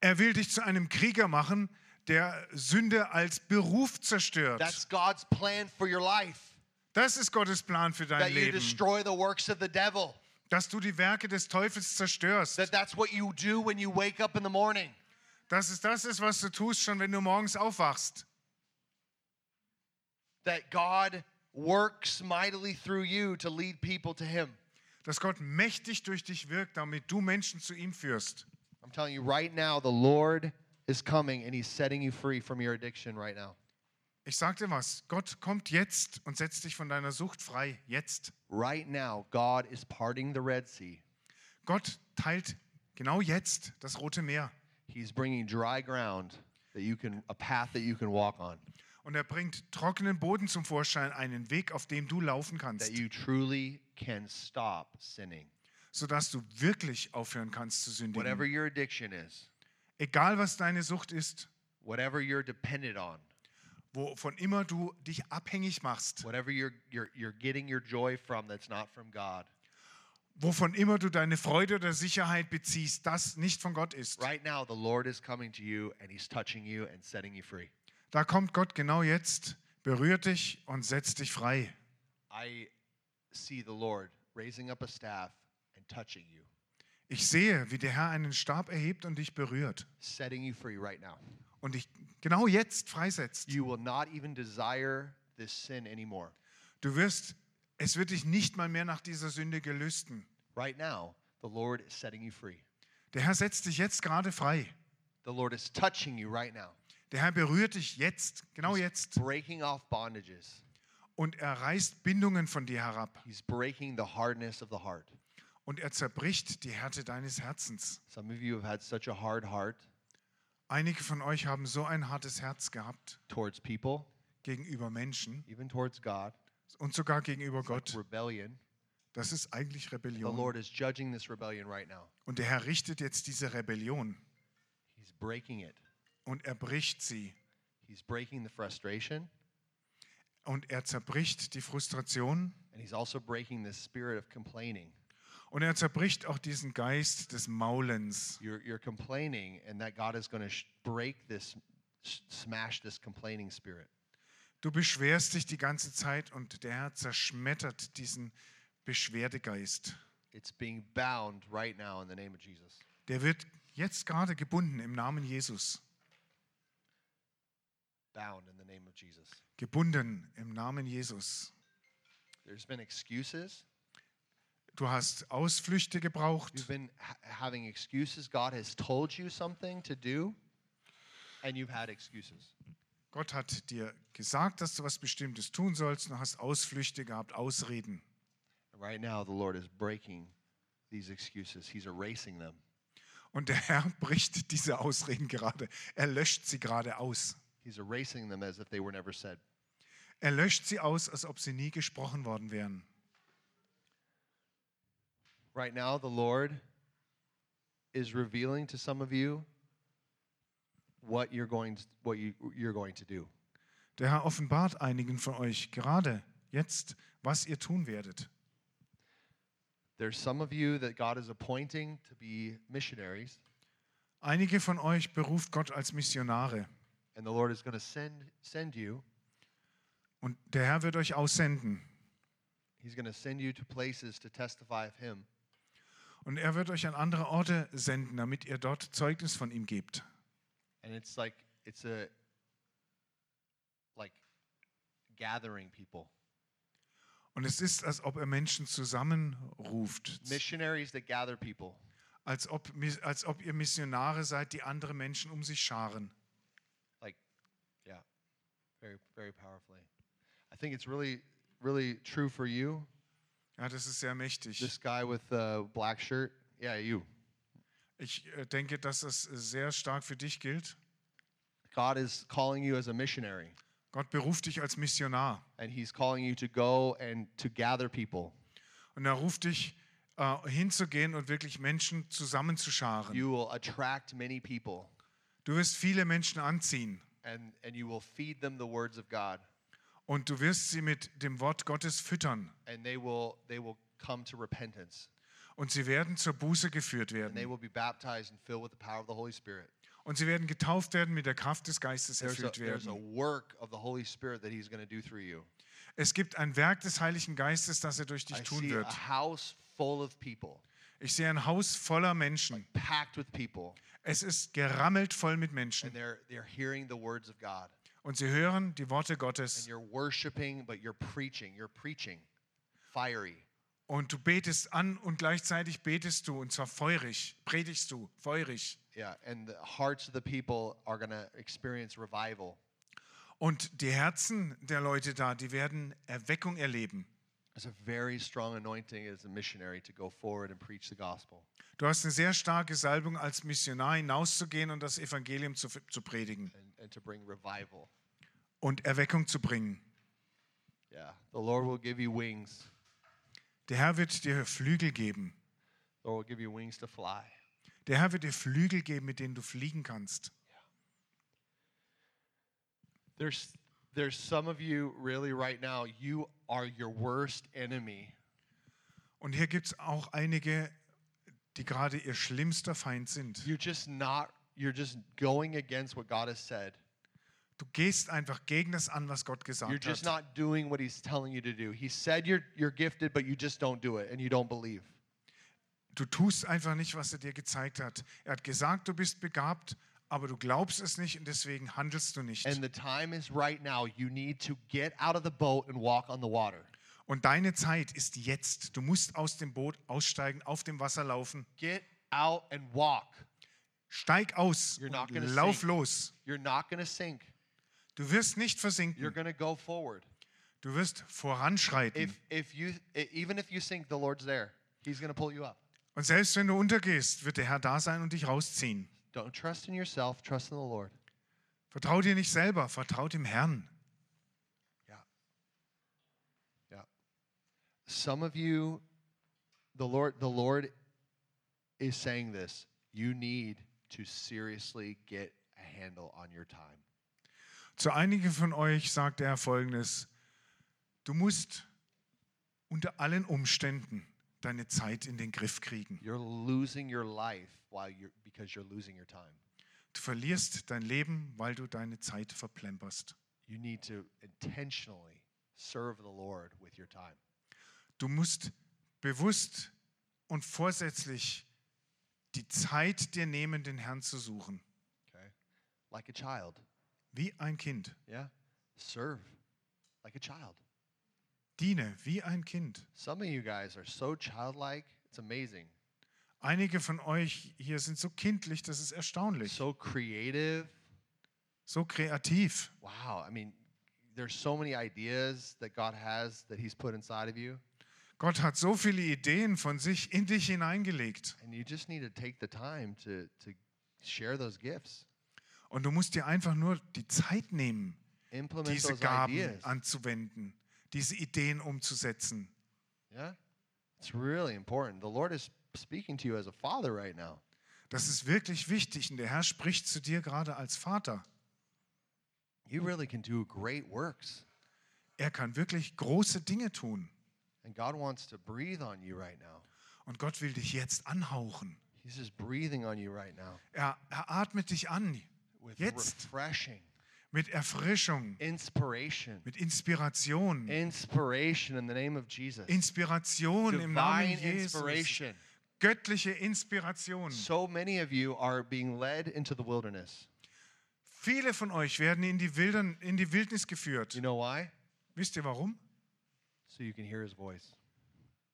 Er will dich zu einem Krieger machen, der Sünde als Beruf zerstört. That's God's plan for your life. Das ist Gottes Plan für dein That you Leben. destroy the works of the devil. Dass du die Werke des Teufels zerstörst. That that's what you do when you wake up in the morning. Dass es das ist, was du tust, schon wenn du morgens aufwachst. That God works mightily through you to lead people to him. Dass Gott mächtig durch dich wirkt, damit du Menschen zu ihm führst. I'm telling you right now, the Lord is coming and he's setting you free from your addiction right now. Ich sag dir was, Gott kommt jetzt und setzt dich von deiner Sucht frei. Jetzt. Right now, God is parting the Red Sea. Gott teilt genau jetzt das Rote Meer. He's bringing dry ground that you can a path that you can walk on. Und er bringt trockenen Boden zum Vorschein, einen Weg, auf dem du laufen That kannst, you truly can stop sinning. sodass du wirklich aufhören kannst zu Whatever sündigen. your addiction is, Egal was deine Sucht ist, whatever you're dependent on, wovon immer du dich abhängig machst, whatever you're you're you're getting your joy from that's not from God. wovon immer du deine Freude oder Sicherheit beziehst, das nicht von Gott ist. Right now, the Lord is coming to you and he's touching you and setting you free. Da kommt Gott genau jetzt, berührt dich und setzt dich frei. I see the Lord raising up a staff and touching you, Ich sehe, wie der Herr einen Stab erhebt und dich berührt setting you free right now. und dich genau jetzt freisetzt. You will not even desire this sin anymore. Du wirst, es wird dich nicht mal mehr nach dieser Sünde gelüsten. Right now, the Lord is setting you free. Der Herr setzt dich jetzt gerade frei. The Lord is touching you right now, Der Herr berührt dich jetzt, genau jetzt. breaking off bondages. Und er reißt Bindungen von dir herab. He's breaking the hardness of the heart. Und er zerbricht die Härte deines Herzens. Some of you have had such a hard heart Einige von euch haben so ein hartes Herz gehabt towards people, gegenüber Menschen even towards God, und sogar gegenüber Gott. rebellion. Das ist eigentlich The Rebellion. Lord is judging this rebellion right now. Und der Herr richtet jetzt diese Rebellion He's breaking it. Und er bricht sie. He's breaking the frustration, Und er zerbricht die Frustration and he's also breaking the spirit of complaining. und er zerbricht auch diesen Geist des Maulens. You're, you're complaining, and that God is going to break this smash this complaining spirit. Du beschwerst dich die ganze Zeit und der Herr zerschmettert diesen Beschwerdegeist. It's being bound right now in the name of Jesus. Der wird jetzt gerade gebunden im Namen Jesus. Bound in the name of Jesus. Gebunden im Namen Jesus. There's been excuses. Du hast Ausflüchte gebraucht. You've been ha- having excuses. God has told you something to do, and you've had excuses. Gott hat dir gesagt, dass du was Bestimmtes tun sollst und du hast Ausflüchte gehabt, Ausreden. Right now, the Lord is breaking these excuses, He's erasing them. Und der Herr [LAUGHS] bricht diese Ausreden gerade. Er löscht sie gerade aus. He's erasing them as if they were never said. Er löscht sie aus, als ob sie nie gesprochen worden wären. Right now, the Lord is revealing to some of you what you're going to, what you, you're going to do. Der Herr offenbart einigen von euch gerade jetzt, was ihr tun werdet. There's some of you that God is appointing to be missionaries, Einige von euch beruft Gott als Missionare and the Lord is going to send send you. und der Herr wird euch aussenden He's going to send you to places to testify of Him. und er wird euch an andere Orte senden, damit ihr dort Zeugnis von ihm gebt. And it's like it's a like gathering people. Und es ist, als ob er Menschen zusammenruft, Missionaries that gather people. als ob, als ob ihr Missionare seid, die andere Menschen um sich scharen. Very very powerfully. I think it's really really true for you. Ja, das ist sehr mächtig. This guy with the black shirt. Yeah, you. Ich äh, denke, dass das sehr stark für dich gilt. God is calling you as a missionary Gott beruft dich als Missionar and he's calling you to go and to gather people. und er ruft dich äh, hinzugehen und wirklich Menschen zusammenzuscharen. You will attract many people Du wirst viele Menschen anziehen and and you will feed them the words of God und du wirst sie mit dem Wort Gottes füttern and they will they will come to repentance und sie werden zur Buße geführt and they werden will be baptized and filled with the power of the Holy Spirit. und sie werden getauft werden, mit der Kraft des Geistes erfüllt werden. Es gibt ein Werk des Heiligen Geistes, das er durch I dich tun wird. Ich sehe ein Haus voller Menschen. Es ist gerammelt voll mit and Menschen they're they're hearing the words of God. und sie hören die Worte And Gottes you're worshiping, but you're preaching. You're preaching, fiery. und du betest an und gleichzeitig betest du und zwar feurig, predigst du, feurig. Yeah, and the hearts of the people are going to experience revival. Und die Herzen der Leute da, die werden Erweckung erleben. There's a very strong anointing as a missionary to go forward and preach the gospel. Du hast eine sehr starke Salbung als Missionar hinauszugehen und das Evangelium zu, zu predigen and, and to bring revival. und Erweckung zu bringen. Yeah, the Lord will give you wings. Der Herr wird dir Flügel geben. The Lord will give you wings to fly. Der Herr wird dir Flügel geben, mit denen du fliegen kannst. There's there's some of you really right now. You are your worst enemy. Und hier gibt es auch einige, die gerade ihr schlimmster Feind sind. You're just not. You're just going against what God has said. Du gehst einfach gegen das an, was Gott You're gesagt just hat. not doing what He's telling you to do. He said you're you're gifted, but you just don't do it, and you don't believe. Du tust einfach nicht, was er dir gezeigt hat. Er hat gesagt, du bist begabt, aber du glaubst es nicht und deswegen handelst du nicht. And the time is right now. You need to get out of the boat and walk on the water. Und deine Zeit ist jetzt. Du musst aus dem Boot aussteigen, auf dem Wasser laufen. Get out and walk. Steig aus You're not und gonna lauf sink. los. You're not to sink. Du wirst nicht You're versinken. going to go forward. Du wirst voranschreiten. If if you e- even if you sink, the Lord's there. He's going to pull you up. Und selbst wenn du untergehst, wird der Herr da sein und dich rausziehen. Don't trust in yourself, trust in the Lord. Vertrau dir nicht selber, vertrau dem Herrn. Yeah. Yeah. Some of you the Lord the Lord is saying this. You need to seriously get a handle on your time. Zu einigen von euch sagt er folgendes: Du musst unter allen Umständen deine Zeit in den Griff kriegen. You're losing your life while you're because you're losing your time. Du verlierst dein Leben, weil du deine Zeit verplemperst. You need to intentionally serve the Lord with your time. Du musst bewusst und vorsätzlich die Zeit dir nehmen, den Herrn zu suchen. Okay? Like a child. Wie ein Kind. Yeah? Serve like a child. Diene wie ein Kind. Some of you guys are so childlike, it's amazing. Einige von euch hier sind so kindlich, das ist erstaunlich. So creative. So kreativ. Wow. I mean, there's so many ideas that God has that He's put inside of you. Gott hat so viele Ideen von sich in dich hineingelegt. To to. Und du musst dir einfach nur die Zeit nehmen, Implement diese Gaben ideas. anzuwenden, diese Ideen umzusetzen. Yeah? It's really important. The Lord is speaking to you as a father right now. Das ist wirklich wichtig und der Herr spricht zu dir gerade als Vater. You really can do great works. Er kann wirklich große Dinge tun. And God wants to breathe on you right now. Und Gott will dich jetzt anhauchen. He's just breathing on you right now Er, er atmet dich an with Jetzt. refreshing, mit Erfrischung, inspiration, mit Inspiration. inspiration in the name of Jesus. Inspiration im Namen Divine Jesus. inspiration. Göttliche Inspiration. So many of you are being led into the wilderness. Viele von euch werden in die, Wildern, in die Wildnis geführt. You know why? Wisst ihr warum? So you can hear his voice,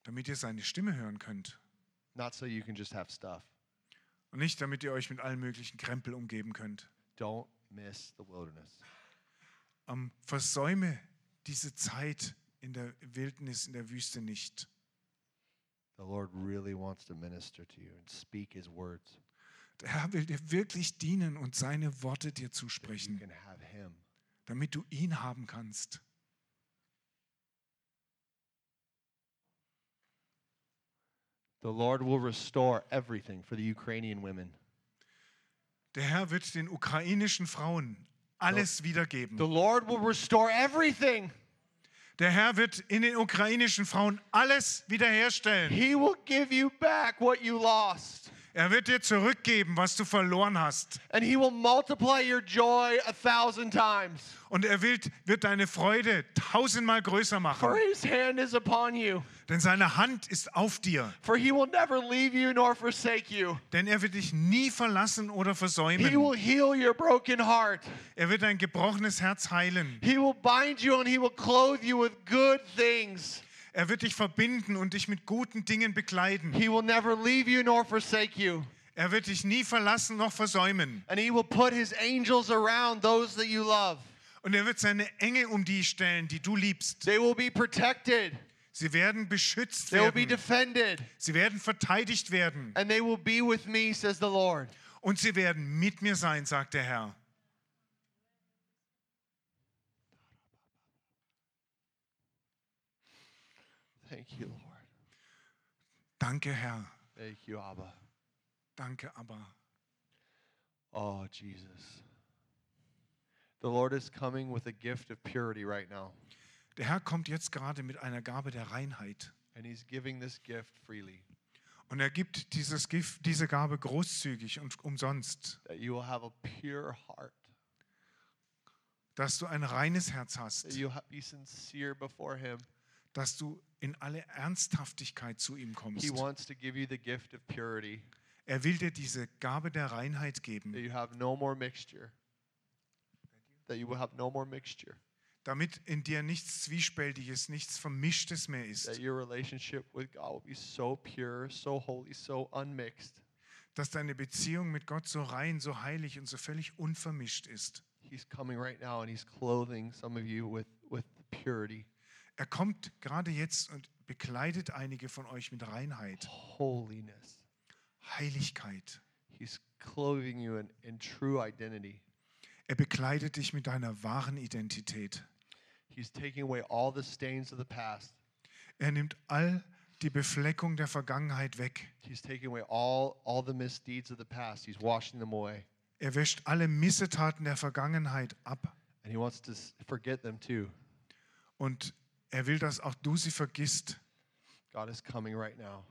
Damit ihr seine Stimme hören könnt. not so you can just have stuff. Und nicht, damit ihr euch mit allen möglichen Krempel umgeben könnt. Don't miss the wilderness. Ähm, versäume diese Zeit in der Wildnis, in der Wüste nicht. The Lord really wants to minister to you and speak his words. Der Herr will dir wirklich dienen und seine Worte dir zusprechen, damit du ihn haben kannst. The Lord will restore everything for the Ukrainian women. Der Herr wird den ukrainischen Frauen alles wiedergeben. The Lord will restore everything. Der Herr wird in den ukrainischen Frauen alles wiederherstellen. He will give you back what you lost. Er wird dir zurückgeben, was du verloren hast. And he will multiply your joy a thousand times. Und er wird, wird deine Freude tausendmal größer For machen. his hand is upon you. Denn seine Hand ist auf dir. For he will never leave you nor forsake you. Denn er wird dich nie verlassen oder He versäumen. will heal your broken heart. Er wird dein gebrochenes Herz heilen. He will bind you and he will clothe you with good things. Er wird dich verbinden und dich mit guten Dingen bekleiden. He will never leave you nor forsake you. Er wird dich nie verlassen noch versäumen. And he will put his angels around those that you love. Und er wird seine Engel um die stellen, die du liebst. They will be protected. Sie werden beschützt They will be werden. defended. Sie werden verteidigt werden. And they will be with me, says the Lord. Und sie werden mit mir sein, sagt der Herr. Thank you, Lord. Danke, Herr. Thank you, Abba. Danke, aber. Oh, Jesus. The Lord is coming with a gift of purity right now. Der Herr kommt jetzt gerade mit einer Gabe der Reinheit. And he's giving this gift freely. Und er gibt dieses Gift, diese Gabe großzügig und umsonst, That you will have a pure heart. dass du ein reines Herz That hast, you'll ha- be sincere before him. Dass du in alle Ernsthaftigkeit zu ihm He kommst. wants to give you the gift of purity. Er will dir diese Gabe der Reinheit That geben, you have no more mixture. That you will have no more mixture. damit in dir nichts Zwiespältiges, nichts Vermischtes mehr That ist, your relationship with God will be so pure, so holy, so unmixed. dass deine Beziehung mit Gott so rein, so heilig und so völlig unvermischt ist. He's coming right now and he's clothing some of you with, with purity, Er kommt gerade jetzt und bekleidet einige von euch mit Reinheit, holiness. Heiligkeit. He's clothing you in, in true identity. Er bekleidet dich mit deiner wahren Identität. He's taking away all the stains of the past. Er nimmt all die Befleckung der Vergangenheit weg. He's taking away all, all the misdeeds of the past. He's washing them away. Er wäscht alle Missetaten der Vergangenheit ab. And he wants to forget them too. Und er will, dass auch du sie vergisst. God is coming right now.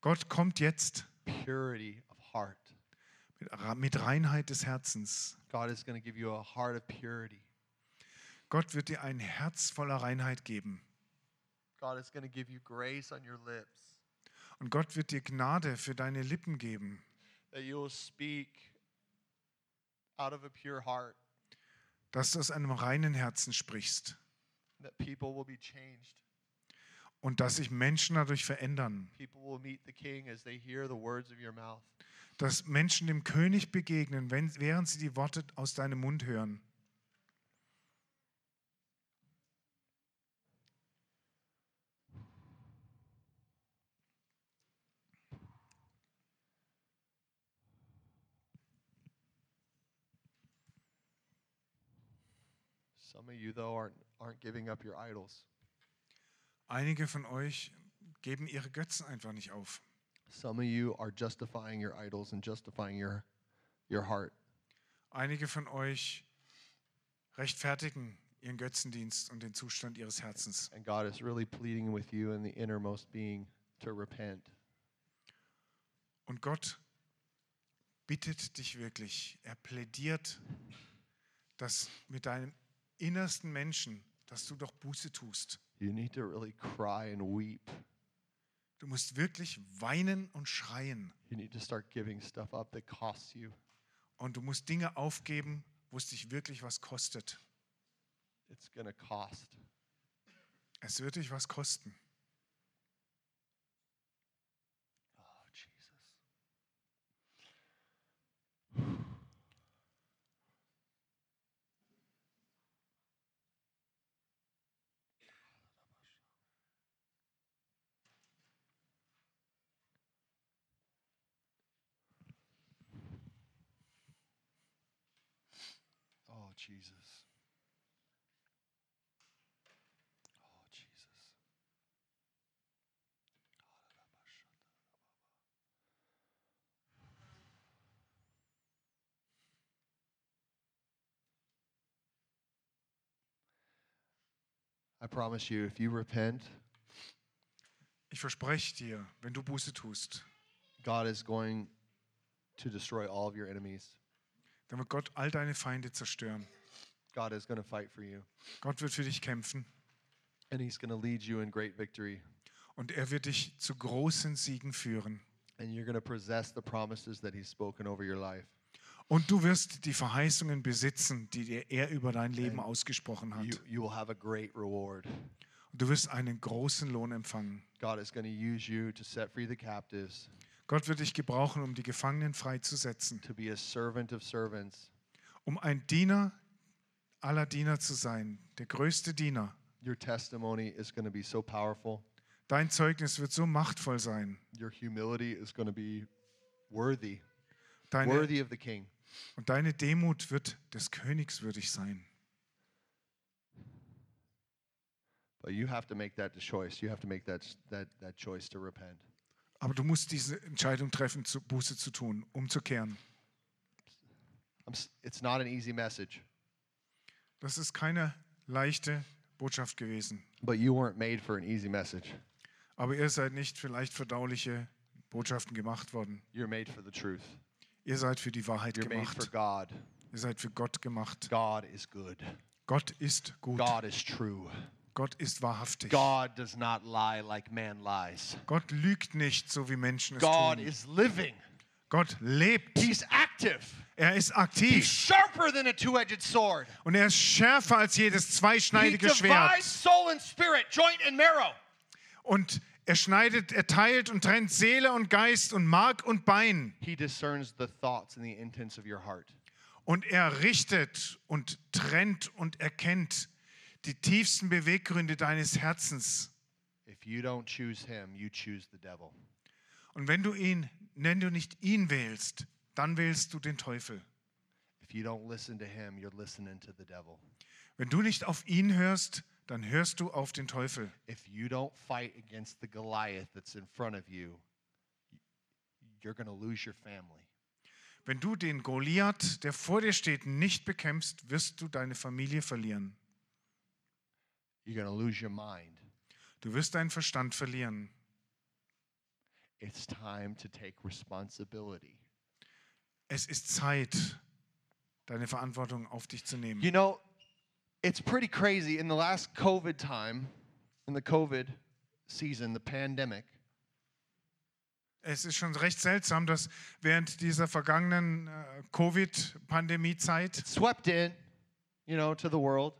Gott kommt jetzt Purity of heart. mit, mit Reinheit des Herzens. God is going to give you a heart of purity. Gott wird dir ein Herz voller Reinheit geben. God is going to give you grace on your lips, Und Gott wird dir Gnade für deine Lippen geben, that you will speak out of a pure heart, dass du aus einem reinen Herzen sprichst und dass sich Menschen dadurch verändern, People will meet the King as they hear the words of your mouth. dass Menschen dem König begegnen, wenn, während sie die Worte aus deinem Mund hören. Some of you, though, aren't, aren't giving up your idols. Einige von euch geben ihre Götzen einfach nicht auf. Some of you are justifying your idols and justifying your, your heart. Einige von euch rechtfertigen ihren Götzendienst und den Zustand ihres Herzens. And God is really pleading with you in the innermost being to repent. Und Gott bittet dich wirklich, er plädiert, dass mit deinem innersten Menschen, dass du doch Buße tust. You need to really cry and weep. Du musst wirklich weinen und schreien. You need to start giving stuff up that costs you. Und du musst Dinge aufgeben, wo es dich wirklich was kostet. It's to cost. Es wird dich was kosten. Jesus. Oh, Jesus. I promise you, if you repent, Ich verspreche dir, wenn du Buße tust, God is going to destroy all of your enemies. Dann wird Gott all deine Feinde zerstören. God is going to fight for you, Gott wird für dich kämpfen and He's going to lead you in great victory. und er wird dich zu großen Siegen führen. And you're going to possess the promises that He's spoken over your life. Und du wirst die Verheißungen besitzen, die dir er über dein Leben And ausgesprochen hat. You, you will have a great reward. Und du wirst einen großen Lohn empfangen. God is going to use you to set free the captives, Gott wird dich gebrauchen, um die Gefangenen freizusetzen, to be a servant of servants. um ein Diener aller Diener zu sein, der größte Diener. Your testimony is going to be so powerful. Dein Zeugnis wird so machtvoll sein. Your humility is going to be worthy, Deine, worthy of the King. und deine Demut wird des Königs würdig sein. But you have to make that choice. You have to make that, that, that choice to repent. Aber du musst diese Entscheidung treffen, zu Buße zu tun, umzukehren. It's not an easy message, Das ist keine leichte Botschaft gewesen. but you weren't made for an easy message. Aber ihr seid nicht für leicht verdauliche Botschaften gemacht worden. You're made for the truth. Ihr seid für die Wahrheit You're made for gemacht. God. Ihr seid für Gott gemacht. God is good. Gott ist gut. God is true. Gott ist wahrhaftig. God does not lie like man lies. Gott lügt nicht, so wie Menschen es God tun. is living. Gott lebt. He's active. Er ist He's aktiv. sharper than a two-edged sword. Und er ist schärfer als jedes He zweischneidige divides Schwert. soul and spirit, joint and marrow. Und er schneidet, er teilt und trennt Seele und Geist und Mark und Bein. He discerns the thoughts and the intents of your heart. Und er richtet und trennt und erkennt die tiefsten Beweggründe deines Herzens. If you don't choose him, you choose the devil. Und wenn du ihn, wenn du nicht ihn wählst, dann wählst du den Teufel. If you don't listen to him, you're listening to the devil. Wenn du nicht auf ihn hörst, dann hörst du auf den Teufel. If you don't fight against the Goliath that's in front of you, you're going to lose your family. Wenn du den Goliath, der vor dir steht, nicht bekämpfst, wirst du deine Familie verlieren. You're going to lose your mind. Du wirst deinen Verstand verlieren. It's time to take responsibility. Es ist Zeit, deine Verantwortung auf dich zu nehmen. You know, it's pretty crazy. In the last COVID time, in the COVID season, the pandemic, Es ist schon recht seltsam, dass während dieser vergangenen äh, Covid-Pandemie-Zeit, swept in, you know, to the world.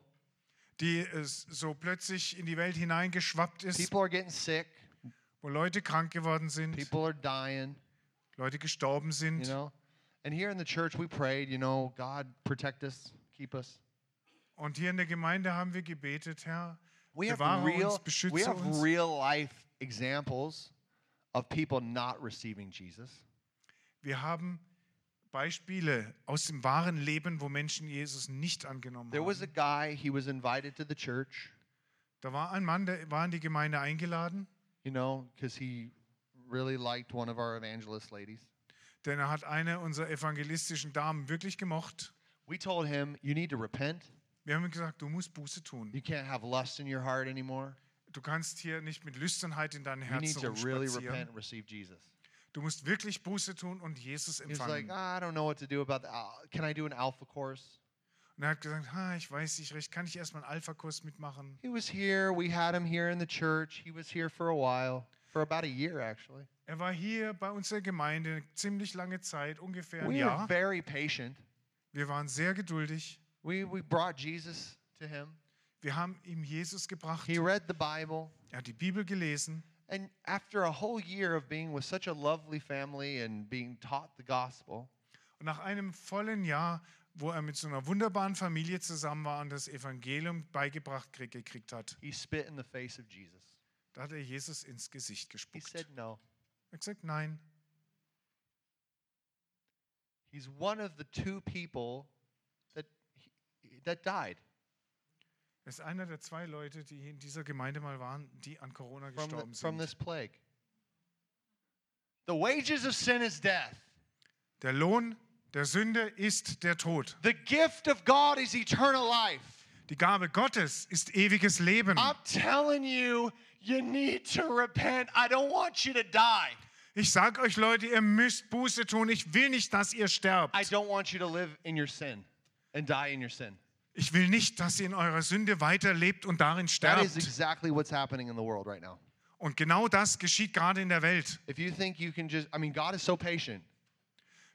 Die so plötzlich in die Welt hineingeschwappt ist, People are getting sick. wo Leute krank geworden sind, People are dying, Leute gestorben you sind. know. And here in the church, we prayed, you know, God, protect us, keep us. Und hier in der Gemeinde haben wir gebetet, Herr, We have bewahre real, uns, we beschütze have uns. real life examples of people not receiving Jesus. Wir haben Beispiele aus dem wahren Leben, wo Menschen Jesus nicht angenommen There was a haben. guy, he was invited to the church, Da war ein Mann, der war in die Gemeinde eingeladen, you know, because he really liked one of our evangelist ladies. denn er hat eine unserer evangelistischen Damen wirklich gemocht. We told him, you need to repent. Wir haben ihm gesagt, du musst Buße tun. You can't have lust in your heart anymore. Du kannst hier nicht mit Lüsternheit in deinem You need Herzen to really rumspazieren. repent and receive Jesus. Du musst wirklich Buße tun und Jesus He was like, empfangen. "Ah, I don't know what to do about that. Uh, Can I do an alpha course? Und er hat gesagt, ha, ich weiß nicht recht, kann ich erstmal einen Alpha-Kurs mitmachen? He was here. We had him here in the church. He was here for a while, for about a year actually. Er war hier bei unserer Gemeinde eine ziemlich lange Zeit, ungefähr ein We were Jahr. very patient. Wir waren sehr geduldig. We, we brought Jesus to him. Wir haben ihm Jesus gebracht. He read the Bible. Er hat die Bibel gelesen. And after a whole year of being with such a lovely family and being taught the gospel, Und nach einem vollen Jahr, wo er mit so einer wunderbaren Familie zusammen war und das Evangelium beigebracht krieg- gekriegt hat, he spit in the face of Jesus. da hat er Jesus ins Gesicht He gespuckt. said no. Er hat gesagt, nein, He's one of the two people that, that died ist einer der zwei Leute, die in dieser Gemeinde mal waren, die an Corona from, the, gestorben from sind. this plague. The wages of sin is death. Der Lohn der Sünde ist der Tod. The gift of God is eternal life. Die Gabe Gottes ist ewiges Leben. I'm telling you, you need to repent. I don't want you to die. Ich sage euch Leute, ihr müsst Buße tun. Ich will nicht, dass ihr sterbt. I don't want you to live in your sin and die in your sin. Ich will nicht, dass ihr in eurer Sünde weiterlebt und darin That is sterbt. exactly what's happening in the world right now. Und genau das geschieht gerade in der Welt. If you think you can just, I mean, God is so patient.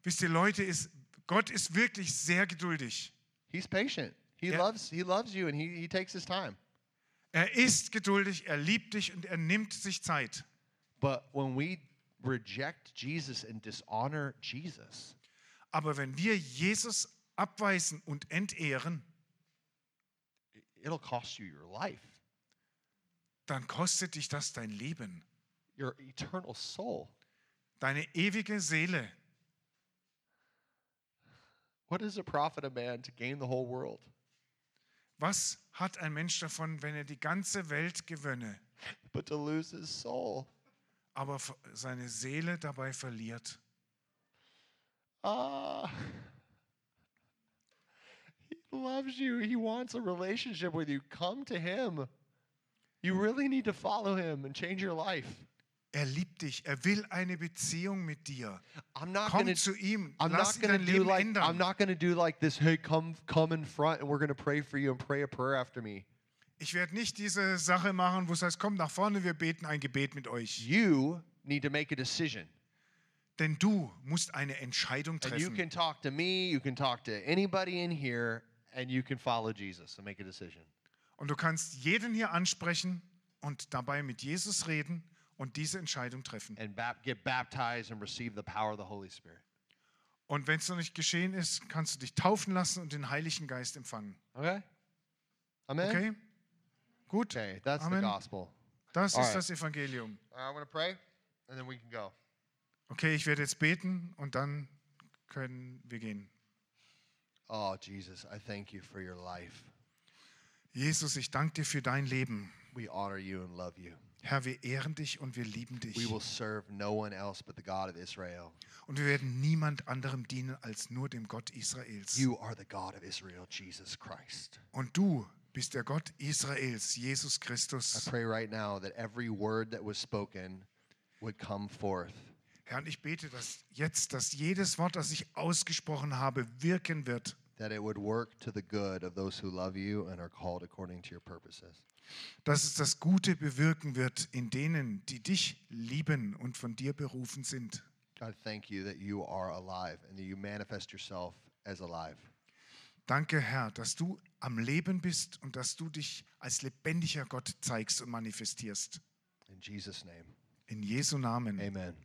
Wisst ihr, Leute, ist, Gott ist wirklich sehr geduldig. He's patient. He Yeah. loves he loves you and he, he takes his time. Er ist geduldig, er liebt dich und er nimmt sich Zeit. But when we reject Jesus and dishonor Jesus, Aber wenn wir Jesus abweisen und entehren, it'll cost you your life, dann kostet dich das dein Leben, your eternal soul. deine ewige Seele. What does it profit a man to gain the whole world, Was hat ein Mensch davon, wenn er die ganze Welt gewönne, but to lose his soul? aber seine Seele dabei verliert? Ah. he loves you. He wants a relationship with you. Come to him. You really need to follow him and change your life. Er liebt dich, er will eine Beziehung mit dir. I'm not Komm going to zu ihm, I'm lass not gonna do Leben like I'm ändern. not gonna do like this. Hey, come come in front, and we're gonna pray for you and pray a prayer after me. Ich werde nicht diese Sache machen, wo es heißt, komm nach vorne, wir beten ein Gebet mit euch. You need to make a decision, Denn du musst eine Entscheidung and you treffen. can talk to me. You can talk to anybody in here, and you can follow Jesus and make a decision. Und du kannst jeden hier ansprechen und dabei mit Jesus reden und diese Entscheidung treffen. and bap- get baptized and receive the power of the Holy Spirit. Und wenn es noch nicht geschehen ist, kannst du dich taufen lassen und den Heiligen Geist empfangen. Okay? Amen? Okay? Gut? Okay, that's Amen. the gospel. Das Alright. ist das Evangelium. I'm going to pray, and then we can go. Okay, ich werde jetzt beten und dann können wir gehen. Oh, Jesus, I thank you for your life. Jesus, ich danke dir für dein Leben. We honor you and love you. Herr, wir ehren dich und wir lieben dich. We will serve no one else but the God of Israel. Und wir werden niemand anderem dienen als nur dem Gott Israels. You are the God of Israel, Jesus Christ. Und du bist der Gott Israels, Jesus I Christus. pray right now that every word that was spoken would come forth. Herr, und ich bete, dass jetzt, dass jedes Wort, das ich ausgesprochen habe, wirken wird. that it would work to the good of those who love you and are called according to your purposes. Dass es das Gute bewirken wird in denen, die dich lieben und von dir berufen sind. God, thank you that you are alive and that you manifest yourself as alive. Danke, Herr, dass du am Leben bist und dass du dich als lebendiger Gott zeigst und manifestierst. In Jesus' name, In Jesu Namen. amen.